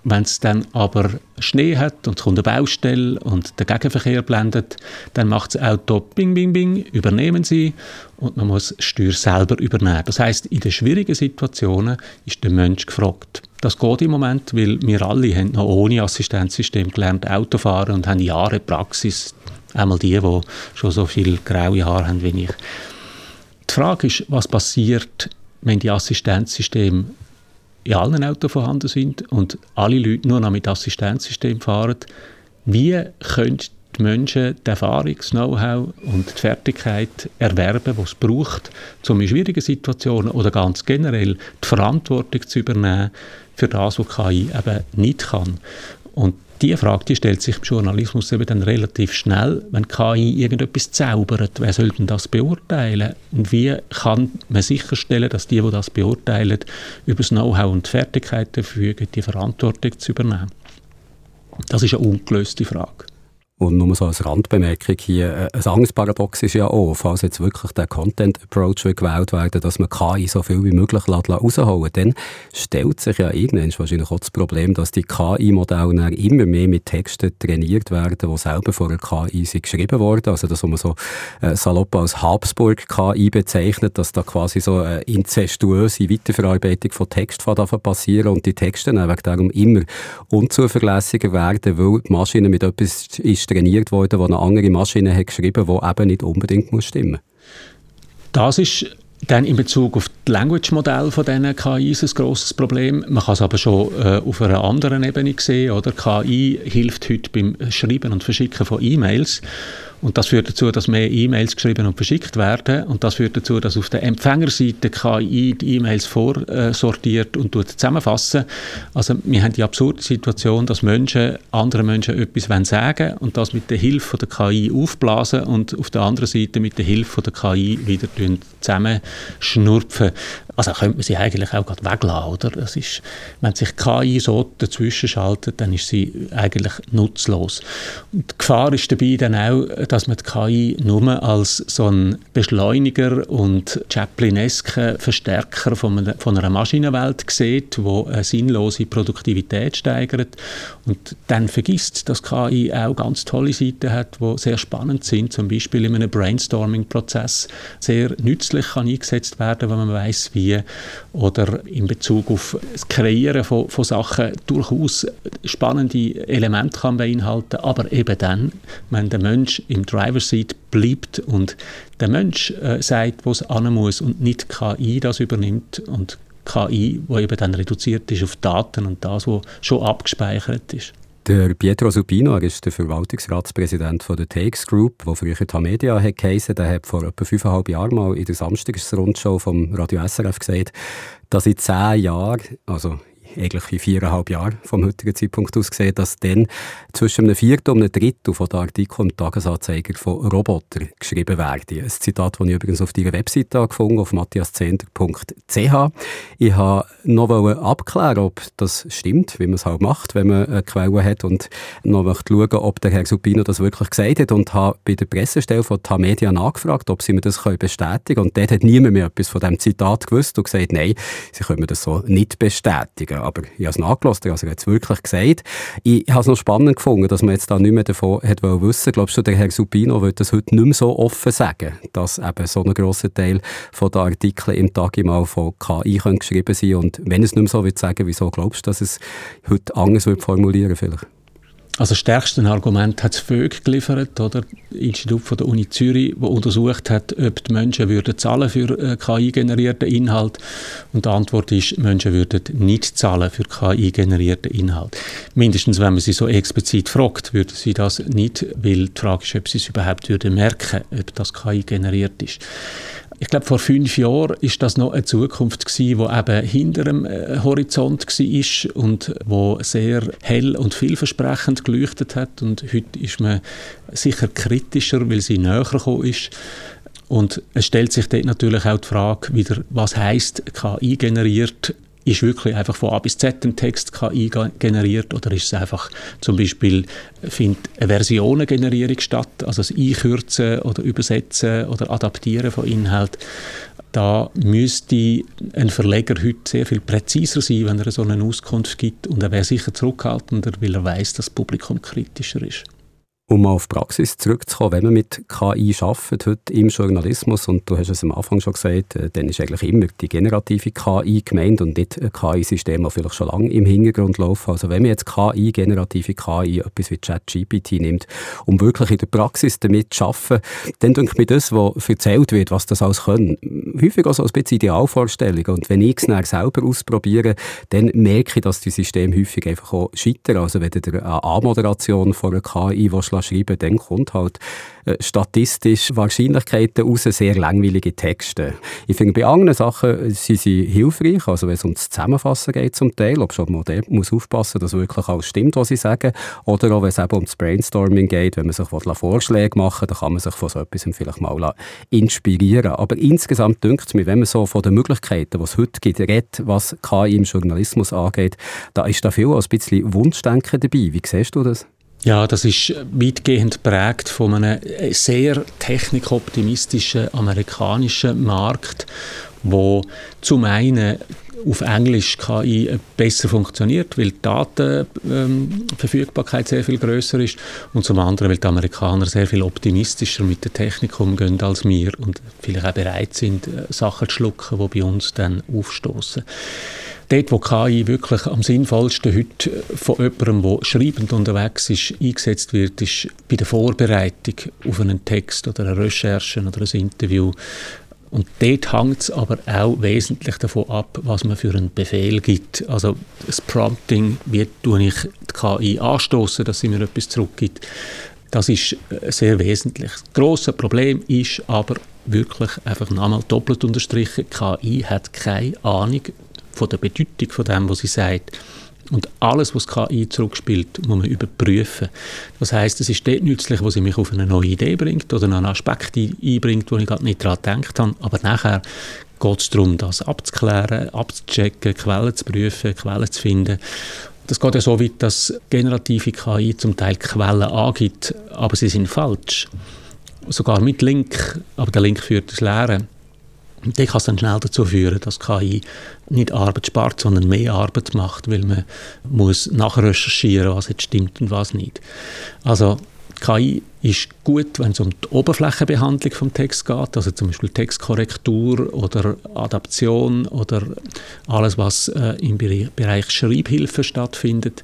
Wenn es dann aber Schnee hat und es kommt eine Baustelle und der Gegenverkehr blendet, dann macht das Auto bing, bing, bing, übernehmen sie und man muss Steuer selber übernehmen. Das heißt, in den schwierigen Situationen ist der Mensch gefragt. Das geht im Moment, weil wir alle haben noch ohne Assistenzsystem gelernt Autofahren und haben Jahre Praxis. Einmal die, die schon so viel graue Haare haben wie ich. Die Frage ist, was passiert, wenn die Assistenzsysteme in allen Autos vorhanden sind und alle Leute nur noch mit Assistenzsystem fahren, wie können die Menschen die Erfahrung, das Know-how und die Fertigkeit erwerben, die es braucht, um in schwierigen Situationen oder ganz generell die Verantwortung zu übernehmen für das, was KI eben nicht kann. Und diese Frage die stellt sich im Journalismus eben dann relativ schnell, wenn KI irgendetwas zaubert, wer soll denn das beurteilen? Und wie kann man sicherstellen, dass die, die das beurteilen, über das Know-how und die Fertigkeiten verfügen, die Verantwortung zu übernehmen? Das ist eine ungelöste Frage. Und nur so als Randbemerkung hier, äh, ein anderes Paradox ist ja auch, falls jetzt wirklich der Content-Approach gewählt werden, dass man KI so viel wie möglich rausholen dann stellt sich ja irgendwann wahrscheinlich auch das Problem, dass die KI-Modelle immer mehr mit Texten trainiert werden, die selber von einer KI sind geschrieben wurden. Also das, was man so äh, salopp als Habsburg-KI bezeichnet, dass da quasi so eine inzestuöse Weiterverarbeitung von Text passieren und die Texte dann wegen darum immer unzuverlässiger werden, weil die Maschine mit etwas ist trainiert worden, wo eine andere Maschine hat geschrieben, die eben nicht unbedingt muss stimmen. Das ist dann in Bezug auf das Language-Modell von diesen KIs ein grosses Problem. Man kann es aber schon äh, auf einer anderen Ebene sehen. Oder? KI hilft heute beim Schreiben und Verschicken von E-Mails. Und das führt dazu, dass mehr E-Mails geschrieben und verschickt werden. Und das führt dazu, dass auf der Empfängerseite KI die E-Mails vorsortiert und zusammenfassen. Also wir haben die absurde Situation, dass Menschen anderen Menschen etwas sagen wollen und das mit der Hilfe der KI aufblasen und auf der anderen Seite mit der Hilfe der KI wieder zusammenschnurpfen. Also könnte man sie eigentlich auch gerade weglassen, oder? Das ist, wenn sich KI so dazwischen schaltet, dann ist sie eigentlich nutzlos. Und die Gefahr ist dabei dann auch, dass man die KI nur als so ein Beschleuniger und Chaplinesque Verstärker von einer, von einer Maschinenwelt sieht, wo eine sinnlose Produktivität steigert. Und dann vergisst, dass KI auch ganz tolle Seiten hat, die sehr spannend sind, zum Beispiel in einem Brainstorming-Prozess. Sehr nützlich kann eingesetzt werden, wenn man weiß, wie oder in Bezug auf das Kreieren von, von Sachen durchaus spannende Elemente kann beinhalten, aber eben dann, wenn der Mensch im Driver's Seat bleibt und der Mensch äh, sagt, wo es an muss und nicht KI das übernimmt und KI, wo eben dann reduziert ist auf Daten und das, was schon abgespeichert ist. Der Pietro Supino, er ist der Verwaltungsratspräsident von der Takes Group, der früher Tamedia hat geheissen, der hat vor etwa fünfeinhalb Jahren mal in der Samstagsrundshow vom Radio SRF gesagt, dass in zehn Jahren, also eigentlich in viereinhalb Jahren vom heutigen Zeitpunkt aus gesehen, dass dann zwischen einem Viertel und einem Drittel von den Artikeln im Tagesanzeiger von Robotern geschrieben werden. Ein Zitat, das ich übrigens auf deiner Webseite gefunden auf matthiaszender.ch. Ich habe noch abklären, ob das stimmt, wie man es halt macht, wenn man eine Quelle hat und noch möchte schauen, ob der Herr Supino das wirklich gesagt hat und habe bei der Pressestelle von Tamedia nachgefragt, ob sie mir das bestätigen können und dort hat niemand mehr etwas von diesem Zitat gewusst und gesagt, nein, sie können das so nicht bestätigen. Aber ich habe es nachgelassen, also er hat es wirklich gesagt. Ich habe es noch spannend gefunden, dass man jetzt da nicht mehr davon hat wissen Glaubst du, der Herr Supino wird das heute nicht mehr so offen sagen, dass eben so ein grosser Teil von den Artikeln im Tag im von KI geschrieben sein und wenn es nicht mehr so wird sagen, wieso glaubst du, dass es heute anders wird formulieren vielleicht? Also das stärkste Argument hat das VÖG geliefert, oder? Institut von der Uni Zürich, wo untersucht hat, ob die Menschen würden zahlen für äh, KI-generierten Inhalt. Und die Antwort ist, Menschen würden nicht zahlen für KI-generierten Inhalt. Mindestens, wenn man sie so explizit fragt, würden sie das nicht, weil die Frage ist, ob sie es überhaupt würden merken, ob das KI generiert ist. Ich glaube, vor fünf Jahren ist das noch eine Zukunft wo eben hinter dem äh, Horizont war und wo sehr hell und vielversprechend geleuchtet hat. Und heute ist man sicher kritischer, weil sie näher gekommen ist. Und es stellt sich dort natürlich auch die Frage wieder, was heißt KI generiert ist wirklich einfach von A bis Z ein Text KI generiert oder ist es einfach zum Beispiel, findet eine Versionengenerierung statt, also das Einkürzen oder Übersetzen oder Adaptieren von Inhalt. Da müsste ein Verleger heute sehr viel präziser sein, wenn er so eine Auskunft gibt und er wäre sicher zurückhaltender, weil er weiß, dass das Publikum kritischer ist. Um mal auf Praxis zurückzukommen, wenn man mit KI arbeitet, heute im Journalismus, und du hast es am Anfang schon gesagt, äh, dann ist eigentlich immer die generative KI gemeint und nicht ein KI-System, das vielleicht schon lange im Hintergrund läuft. Also wenn man jetzt KI, generative KI, etwas wie ChatGPT nimmt, um wirklich in der Praxis damit zu arbeiten, dann denke ich das, was erzählt wird, was das alles können, häufig auch so ein bisschen Idealvorstellung. Und wenn ich es dann selber ausprobiere, dann merke ich, dass die Systeme häufig einfach auch scheitern. Also wenn du eine A-Moderation von einer KI schreiben dann kommt halt äh, statistisch Wahrscheinlichkeiten raus, sehr langweilige Texte. Ich finde, bei anderen Sachen sind sie hilfreich, also wenn es um das Zusammenfassen geht zum Teil, ob schon mal der muss aufpassen, dass wirklich alles stimmt, was sie sagen, oder auch wenn es eben um das Brainstorming geht, wenn man sich Vorschläge machen dann kann man sich von so etwas vielleicht mal inspirieren. Aber insgesamt dünkt es mir, wenn man so von den Möglichkeiten, die es heute gibt, redet, was KI im Journalismus angeht, da ist da viel ein bisschen Wunschdenken dabei. Wie siehst du das? Ja, das ist weitgehend prägt von einem sehr technikoptimistischen amerikanischen Markt, wo zum einen auf Englisch KI besser funktioniert, weil die Datenverfügbarkeit ähm, sehr viel größer ist und zum anderen, weil die Amerikaner sehr viel optimistischer mit der Technik umgehen als wir und vielleicht auch bereit sind, äh, Sachen zu schlucken, die bei uns dann aufstoßen. Dort, wo KI wirklich am sinnvollsten heute von jemandem, der schreibend unterwegs ist, eingesetzt wird, ist bei der Vorbereitung auf einen Text oder eine Recherche oder ein Interview. Und dort hängt es aber auch wesentlich davon ab, was man für einen Befehl gibt. Also das Prompting, wie tue ich die KI anstoßen, dass sie mir etwas zurückgibt, das ist äh, sehr wesentlich. Das grosse Problem ist aber wirklich einfach nochmal doppelt unterstrichen, KI hat keine Ahnung von der Bedeutung von dem, was sie sagt. Und alles, was KI zurückspielt, muss man überprüfen. Das heißt, es ist dort nützlich, wo sie mich auf eine neue Idee bringt oder einen Aspekt einbringt, wo ich gerade nicht daran gedacht habe. Aber nachher geht es darum, das abzuklären, abzuchecken, Quellen zu prüfen, Quellen zu finden. Das geht ja so weit, dass generative KI zum Teil Quellen angibt, aber sie sind falsch. Sogar mit Link, aber der Link führt ins Leere. Und das kann dann schnell dazu führen, dass KI nicht Arbeit spart, sondern mehr Arbeit macht, weil man muss nachrecherchieren, was jetzt stimmt und was nicht. Also KI ist gut, wenn es um die Oberflächenbehandlung vom Text geht, also zum Beispiel Textkorrektur oder Adaption oder alles, was äh, im Bereich Schreibhilfe stattfindet.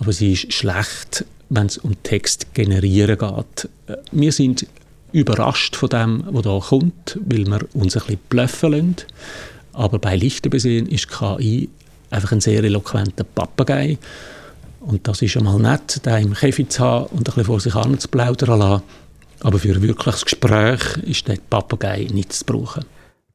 Aber sie ist schlecht, wenn es um Text generieren geht. Äh, wir sind überrascht von dem, was da kommt, weil wir uns ein bisschen bluffen lassen. Aber bei Lichten besehen ist KI einfach ein sehr eloquenter Papagei. Und das ist einmal nett, den im Käfig zu haben und ein bisschen vor sich hin zu plaudern lassen. Aber für ein wirkliches Gespräch ist der Papagei nicht zu brauchen.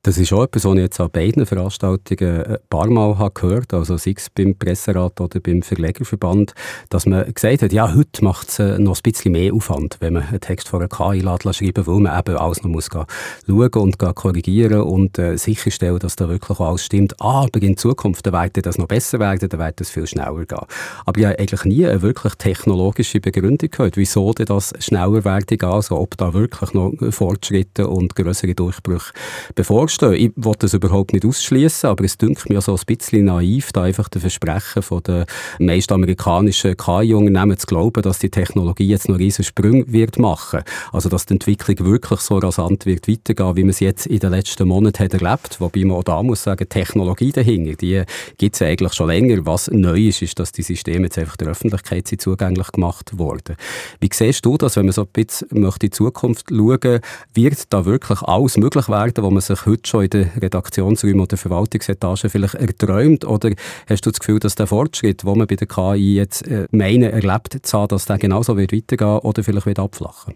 Das ist auch etwas, was ich jetzt an beiden Veranstaltungen ein paar Mal habe gehört also sei es beim Presserat oder beim Verlegerverband, dass man gesagt hat, ja, heute macht es äh, noch ein bisschen mehr Aufwand, wenn man einen Text von einer KI schreiben weil man eben alles noch muss schauen und korrigieren und äh, sicherstellen, dass da wirklich alles stimmt. Aber in Zukunft wird das noch besser werden, dann wird das viel schneller gehen. Aber ich habe eigentlich nie eine wirklich technologische Begründung gehört, wieso das schneller werden geht, also ob da wirklich noch Fortschritte und größere Durchbrüche bevor vorstehen. Ich will das überhaupt nicht ausschließen, aber es dünkt mir so ein bisschen naiv, da einfach das Versprechen von den meisten amerikanischen KI-Unternehmen zu glauben, dass die Technologie jetzt noch riesen Sprünge wird machen. Also, dass die Entwicklung wirklich so rasant wird weitergehen, wie man es jetzt in den letzten Monaten hat erlebt. Wobei man auch da muss sagen, Technologie dahinter, die gibt es eigentlich schon länger. Was neu ist, ist, dass die Systeme jetzt einfach der Öffentlichkeit sind zugänglich gemacht wurden. Wie siehst du das, wenn man so ein bisschen in die Zukunft schauen, wird da wirklich alles möglich werden, wo man sich heute heute schon in den Redaktionsräumen oder Verwaltungsetage vielleicht erträumt? Oder hast du das Gefühl, dass der Fortschritt, den man bei der KI jetzt äh, meinen, erlebt zu haben, dass der genauso wird weitergehen oder vielleicht wird abflachen?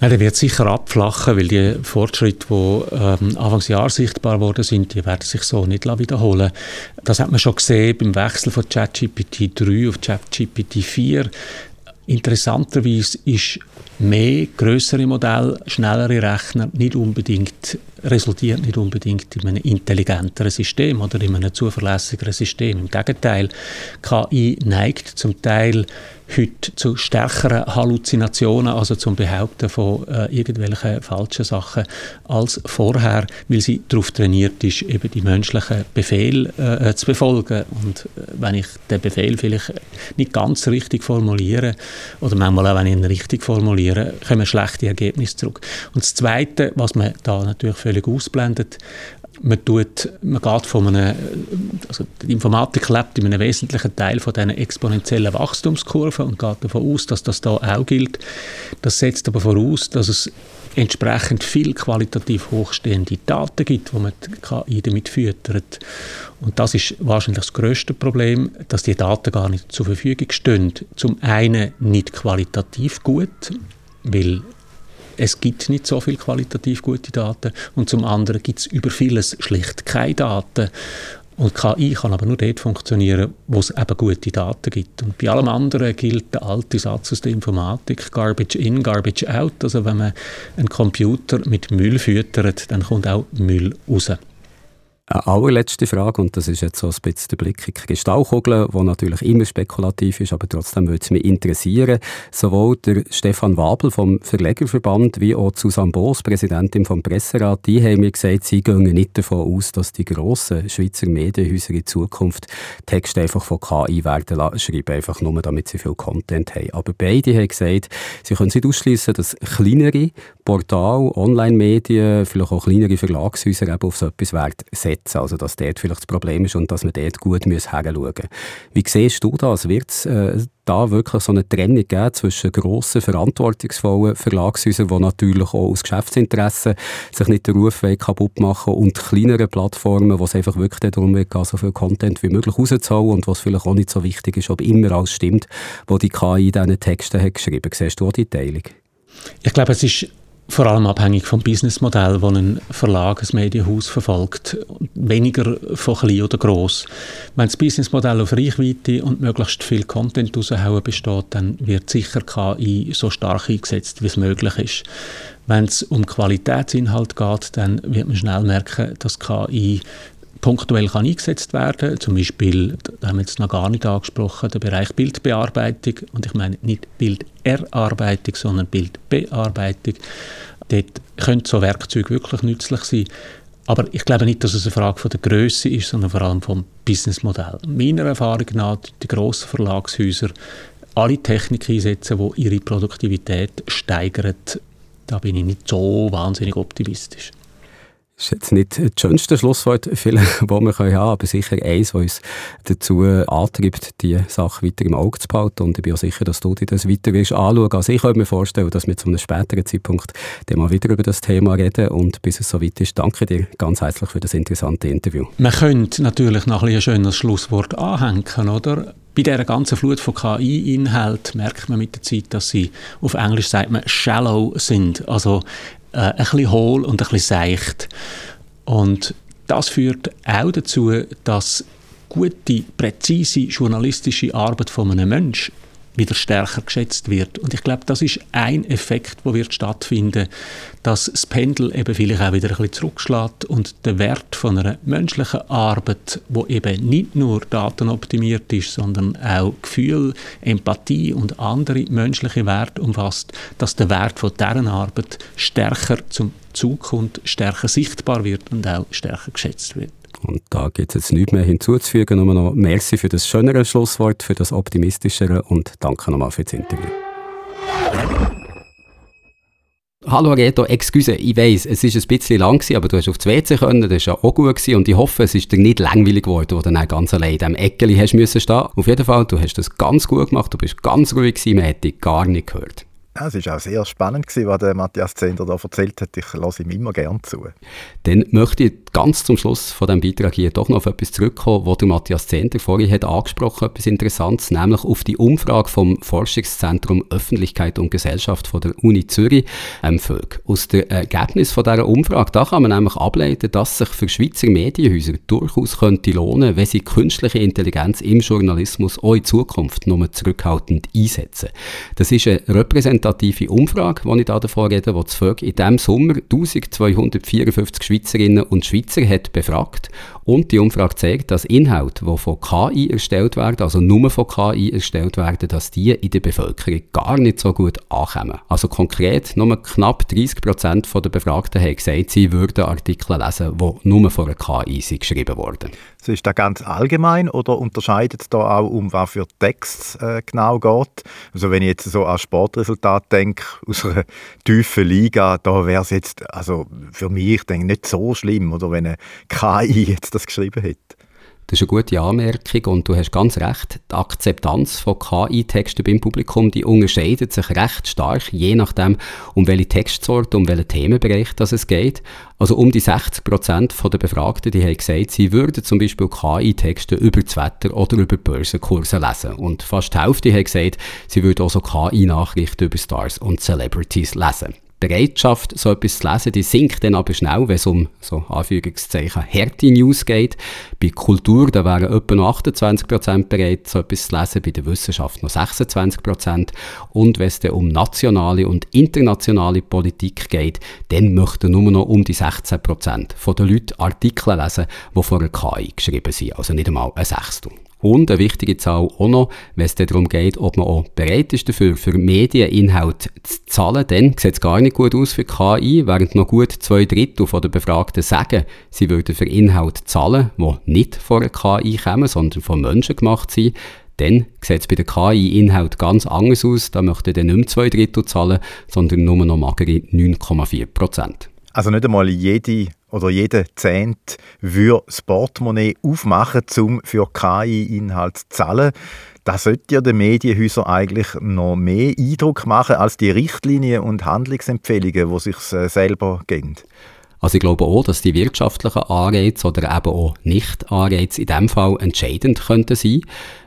Nein, der wird sicher abflachen, weil die Fortschritte, die ähm, Anfangsjahr sichtbar worden sind, die werden sich so nicht wiederholen. Das hat man schon gesehen beim Wechsel von ChatGPT 3 auf ChatGPT 4. Interessanterweise ist mehr größere Modelle, schnellere Rechner nicht unbedingt resultiert nicht unbedingt in einem intelligenteren System oder in einem zuverlässigeren System. Im Gegenteil, KI neigt zum Teil heute zu stärkeren Halluzinationen, also zum Behaupten von äh, irgendwelchen falschen Sachen als vorher, weil sie darauf trainiert ist, eben die menschlichen Befehle äh, zu befolgen. Und äh, wenn ich den Befehl vielleicht nicht ganz richtig formuliere oder manchmal auch, wenn ich ihn richtig formuliere, kommen schlechte Ergebnisse zurück. Und das Zweite, was man da natürlich völlig ausblendet, man, tut, man geht von einem, also die Informatik lebt in einem wesentlichen Teil von diesen exponentiellen Wachstumskurven und geht davon aus, dass das da auch gilt. Das setzt aber voraus, dass es entsprechend viel qualitativ hochstehende Daten gibt, die man KI damit füttert. Und das ist wahrscheinlich das größte Problem, dass die Daten gar nicht zur Verfügung stehen. Zum einen nicht qualitativ gut, weil es gibt nicht so viel qualitativ gute Daten und zum anderen gibt es über vieles schlicht keine Daten. Und KI kann aber nur dort funktionieren, wo es eben gute Daten gibt. Und bei allem anderen gilt der alte Satz aus der Informatik, Garbage in, Garbage out. Also wenn man einen Computer mit Müll füttert, dann kommt auch Müll raus. Eine allerletzte Frage, und das ist jetzt so ein bisschen der Blick in die Kristallkugel, die natürlich immer spekulativ ist, aber trotzdem würde es mich interessieren. Sowohl der Stefan Wabel vom Verlegerverband wie auch Susanne Boos, Präsidentin vom Presserat, die haben mir gesagt, sie gehen nicht davon aus, dass die grossen Schweizer Medienhäuser in Zukunft Texte einfach von KI werden schreiben, einfach nur damit sie viel Content haben. Aber beide haben gesagt, sie können nicht ausschließen, dass kleinere Portale, Online-Medien, vielleicht auch kleinere Verlagshäuser eben auf so etwas werden setzen. Also, dass dort vielleicht das Problem ist und dass man dort gut hinschauen muss. Wie siehst du das? Wird es äh, da wirklich so eine Trennung geben zwischen grossen, verantwortungsvollen Verlagshäusern, die natürlich auch aus Geschäftsinteressen sich nicht den Ruf kaputt machen und kleineren Plattformen, wo es einfach wirklich darum geht, so viel Content wie möglich rauszuholen und was vielleicht auch nicht so wichtig ist, ob immer alles stimmt, was die KI in diesen Texten hat geschrieben. Siehst du auch die Teilung? Ich glaube, es ist vor allem abhängig vom Businessmodell, das ein Verlag, ein Medienhaus verfolgt. Weniger von klein oder gross. Wenn das Businessmodell auf Reichweite und möglichst viel Content raushauen besteht, dann wird sicher KI so stark eingesetzt, wie es möglich ist. Wenn es um Qualitätsinhalt geht, dann wird man schnell merken, dass KI punktuell kann eingesetzt werden. Zum Beispiel, da haben wir jetzt noch gar nicht angesprochen, der Bereich Bildbearbeitung. Und ich meine nicht Bilderarbeitung, sondern Bildbearbeitung. Dort können so Werkzeuge wirklich nützlich sein. Aber ich glaube nicht, dass es eine Frage von der Größe ist, sondern vor allem vom Businessmodell. Meiner Erfahrung nach, die grossen Verlagshäuser alle Technik einsetzen, die ihre Produktivität steigern. Da bin ich nicht so wahnsinnig optimistisch. Das ist jetzt nicht das schönste Schlusswort, vielleicht, das wir haben, aber sicher eins, was uns dazu antreibt, die Sache weiter im Auge zu behalten. Und ich bin auch sicher, dass du dir das weiter wirst anschauen. Also ich könnte mir vorstellen, dass wir zu einem späteren Zeitpunkt mal wieder über das Thema reden. Und bis es soweit ist, danke dir ganz herzlich für das interessante Interview. Man könnte natürlich noch ein, ein schönes Schlusswort anhängen, oder? Bei dieser ganzen Flut von KI-Inhalten merkt man mit der Zeit, dass sie auf Englisch sagt man shallow sind. Also äh, ein bisschen hohl und ein bisschen seicht. Und das führt auch dazu, dass gute, präzise journalistische Arbeit von einem Menschen wieder stärker geschätzt wird. Und ich glaube, das ist ein Effekt, der wird stattfinden, dass das Pendel eben vielleicht auch wieder ein bisschen zurückschlägt und der Wert von einer menschlichen Arbeit, wo eben nicht nur datenoptimiert ist, sondern auch Gefühl, Empathie und andere menschliche Werte umfasst, dass der Wert von deren Arbeit stärker zum Zug kommt, stärker sichtbar wird und auch stärker geschätzt wird. Und da gibt es jetzt nichts mehr hinzuzufügen, nur noch Merci für das schönere Schlusswort, für das optimistischere und danke nochmal für das Interview. Hallo Reto, excuse, ich weiss, es war ein bisschen lang, gewesen, aber du hast auf das WC können, das war ja auch gut gewesen, und ich hoffe, es ist dir nicht langweilig geworden, wo du dann ganz allein in diesem Eckeli hast müssen stehen. Auf jeden Fall, du hast das ganz gut gemacht, du bist ganz ruhig gewesen, man hätte dich gar nicht gehört. Ja, es war auch sehr spannend, gewesen, was der Matthias Zender da erzählt hat. Ich lasse ihm immer gerne zu. Dann möchte ich ganz zum Schluss von diesem Beitrag hier doch noch auf etwas zurückkommen, was der Matthias Zender vorhin hat angesprochen etwas Interessantes, nämlich auf die Umfrage vom Forschungszentrum Öffentlichkeit und Gesellschaft von der Uni Zürich empfohlen. Aus dem Ergebnis von dieser Umfrage, da kann man nämlich ableiten, dass sich für Schweizer Medienhäuser durchaus könnte lohnen, wenn sie künstliche Intelligenz im Journalismus auch in Zukunft nur zurückhaltend einsetzen. Das ist eine repräsentative repräsentative Umfrage, die ich da davon rede, die ZVÖG in diesem Sommer 1254 Schweizerinnen und Schweizer hat befragt. Und die Umfrage zeigt, dass Inhalte, die von KI erstellt werden, also nur von KI erstellt werden, dass die in der Bevölkerung gar nicht so gut ankommen. Also konkret, nur knapp 30 Prozent der Befragten haben gesagt, sie würden Artikel lesen, die nur von einer KI geschrieben wurden. So ist das ganz allgemein oder unterscheidet es da auch, um was für Text äh, genau geht? Also wenn ich jetzt so an Sportresultat denke, aus einer tiefen Liga, da wäre es jetzt also für mich denke, nicht so schlimm, oder wenn eine KI jetzt das geschrieben hätte. Das ist eine gute Anmerkung und du hast ganz recht. Die Akzeptanz von KI-Texten beim Publikum, die unterscheidet sich recht stark, je nachdem, um welche Textsorte, um welchen Themenbereich das es geht. Also um die 60 Prozent der Befragten, die haben gesagt, sie würden zum Beispiel KI-Texte über das Wetter oder über Börsenkurse lesen. Und fast die Hälfte haben gesagt, sie würden auch so KI-Nachrichten über Stars und Celebrities lesen. Bereitschaft, so etwas zu lesen, die sinkt dann aber schnell, wenn es um, so Anführungszeichen, harte News geht. Bei Kultur, da wären etwa noch 28% bereit, so etwas zu lesen, bei der Wissenschaft noch 26%. Und wenn es dann um nationale und internationale Politik geht, dann möchten nur noch um die 16% der Leute Artikel lesen, die von einer KI geschrieben sind, also nicht einmal ein Sechstel. Und eine wichtige Zahl auch noch, wenn es darum geht, ob man auch bereit ist dafür, für Medieninhalt zu zahlen, dann sieht es gar nicht gut aus für KI, während noch gut zwei Drittel der Befragten sagen, sie würden für Inhalt zahlen, die nicht von einer KI kommen, sondern von Menschen gemacht sind. Dann sieht es bei der KI-Inhalt ganz anders aus. Da möchten dann nicht mehr zwei Drittel zahlen, sondern nur noch magere 9,4 Prozent. Also nicht einmal jede oder jeder Zehnt würde das Portemonnaie aufmachen, um für KI-Inhalt zu zahlen. Das sollte ja den Medienhäusern eigentlich noch mehr Eindruck machen als die Richtlinien und Handlungsempfehlungen, die sich äh, selber geben. Also ich glaube auch, dass die wirtschaftlichen Anreize oder eben auch Nicht-Anreize in diesem Fall entscheidend könnten sein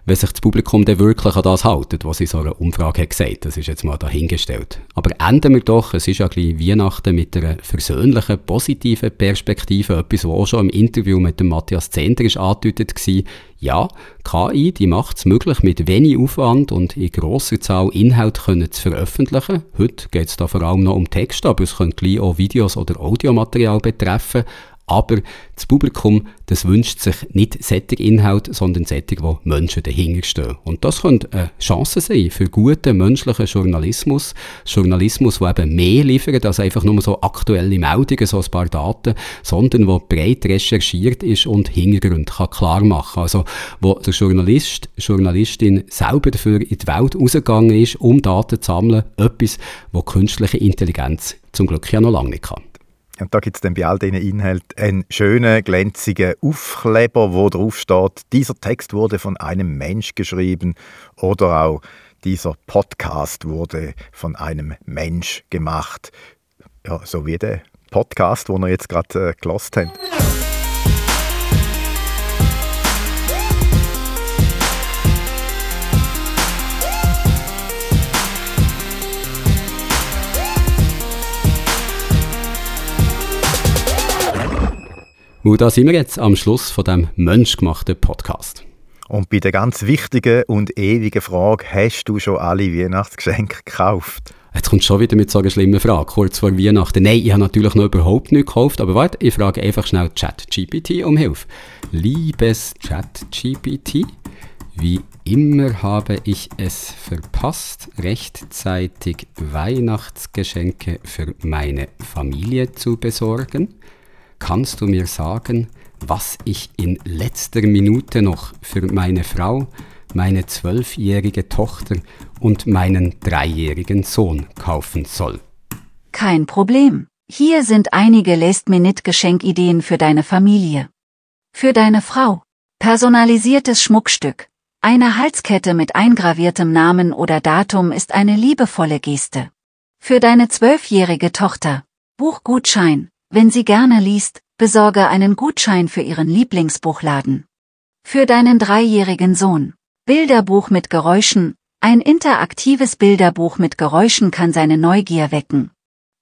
wenn sich das Publikum dann wirklich an das hält, was in so einer Umfrage hat gesagt. Das ist jetzt mal dahingestellt. Aber enden wir doch, es ist ja gleich Weihnachten mit einer versöhnlichen, positiven Perspektive, etwas, was auch schon im Interview mit dem Matthias Zender angedeutet war. Ja, KI, die macht es möglich, mit wenig Aufwand und in grosser Zahl Inhalt können zu veröffentlichen. Heute geht es da vor allem noch um Texte, aber es könnte gleich auch Videos oder Audiomaterial betreffen. Aber das Publikum, das wünscht sich nicht sättig Inhalt, sondern sättig, wo Menschen dahinter stehen. Und das könnte eine Chance sein für guten menschlichen Journalismus. Journalismus, der eben mehr liefert als einfach nur so aktuelle Meldungen, so ein paar Daten, sondern wo breit recherchiert ist und Hintergrund kann klar machen. Also, wo der Journalist, Journalistin selber dafür in die Welt rausgegangen ist, um Daten zu sammeln. Etwas, wo künstliche Intelligenz zum Glück ja noch lange nicht kann. Und da gibt es dann bei all diesen Inhalten einen schönen, glänzigen Aufkleber, wo drauf steht, dieser Text wurde von einem Mensch geschrieben oder auch dieser Podcast wurde von einem Mensch gemacht. Ja, so wie der Podcast, den wir jetzt gerade äh, gelost haben. Und da sind wir jetzt am Schluss von dem menschgemachten Podcast. Und bei der ganz wichtigen und ewigen Frage, hast du schon alle Weihnachtsgeschenke gekauft? Jetzt kommt schon wieder mit so einer schlimmen Frage, kurz vor Weihnachten. Nein, ich habe natürlich noch überhaupt nichts gekauft, aber warte, ich frage einfach schnell ChatGPT um Hilfe. Liebes ChatGPT, wie immer habe ich es verpasst, rechtzeitig Weihnachtsgeschenke für meine Familie zu besorgen. Kannst du mir sagen, was ich in letzter Minute noch für meine Frau, meine zwölfjährige Tochter und meinen dreijährigen Sohn kaufen soll? Kein Problem. Hier sind einige Last-Minute-Geschenkideen für deine Familie. Für deine Frau. Personalisiertes Schmuckstück. Eine Halskette mit eingraviertem Namen oder Datum ist eine liebevolle Geste. Für deine zwölfjährige Tochter. Buchgutschein. Wenn sie gerne liest, besorge einen Gutschein für ihren Lieblingsbuchladen. Für deinen dreijährigen Sohn. Bilderbuch mit Geräuschen. Ein interaktives Bilderbuch mit Geräuschen kann seine Neugier wecken.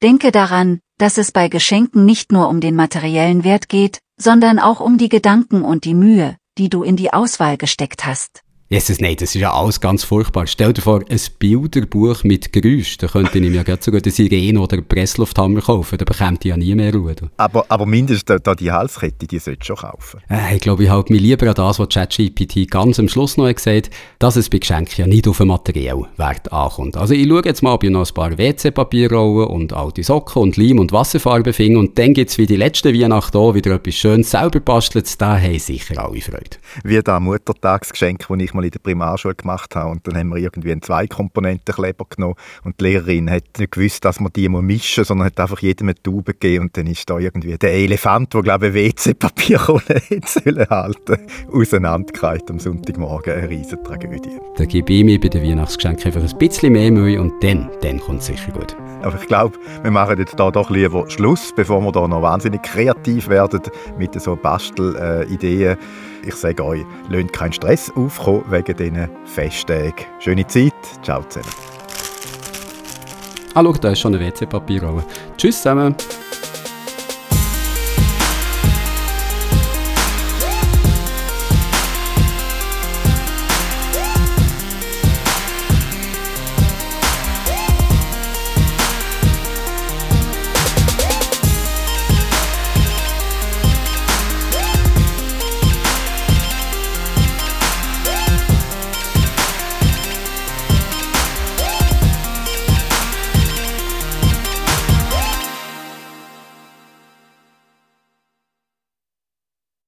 Denke daran, dass es bei Geschenken nicht nur um den materiellen Wert geht, sondern auch um die Gedanken und die Mühe, die du in die Auswahl gesteckt hast. Jesus, nein, das ist ja alles ganz furchtbar. Stell dir vor, ein Bilderbuch mit Geräusch. Da könnte ich mir gerade sogar eine Sirene oder einen Presslufthammer kaufen. Da bekommt ich ja nie mehr Ruhe. Aber, aber mindestens da die Halskette, die solltest du schon kaufen. Äh, ich glaube, ich halte mich lieber an das, was ChatGPT ganz am Schluss noch gesagt hat, dass es bei Geschenken ja nicht auf den materiellen Wert ankommt. Also ich schaue jetzt mal, ob ich noch ein paar WC-Papierrollen und alte Socken und Leim und Wasserfarbe finde und dann gibt es wie die letzte Weihnacht auch wieder etwas Schönes selber bastelt. Da haben sicher alle Freude. Wie das Muttertagsgeschenk, das ich mal in der Primarschule gemacht habe. Und dann haben wir irgendwie einen Zwei-Komponenten-Kleber genommen und die Lehrerin hat nicht gewusst, dass man die mischen muss, sondern hat einfach jedem eine Tube gegeben und dann ist da irgendwie der Elefant, der glaube ich WC-Papierrolle hätte halten auseinandergefallen am Sonntagmorgen. Eine riesige Tragödie. Da gebe ich mir bei den Weihnachtsgeschenken einfach ein bisschen mehr Mühe und dann, dann kommt es sicher gut. Aber ich glaube, wir machen jetzt da doch lieber Schluss, bevor wir da noch wahnsinnig kreativ werden mit so Bastelideen. Äh, ich sage euch, lasst keinen Stress aufkommen wegen diesen Festtagen. Schöne Zeit. Ciao zusammen. Ah, schau, da ist schon ein WC-Papierrolle. Tschüss zusammen.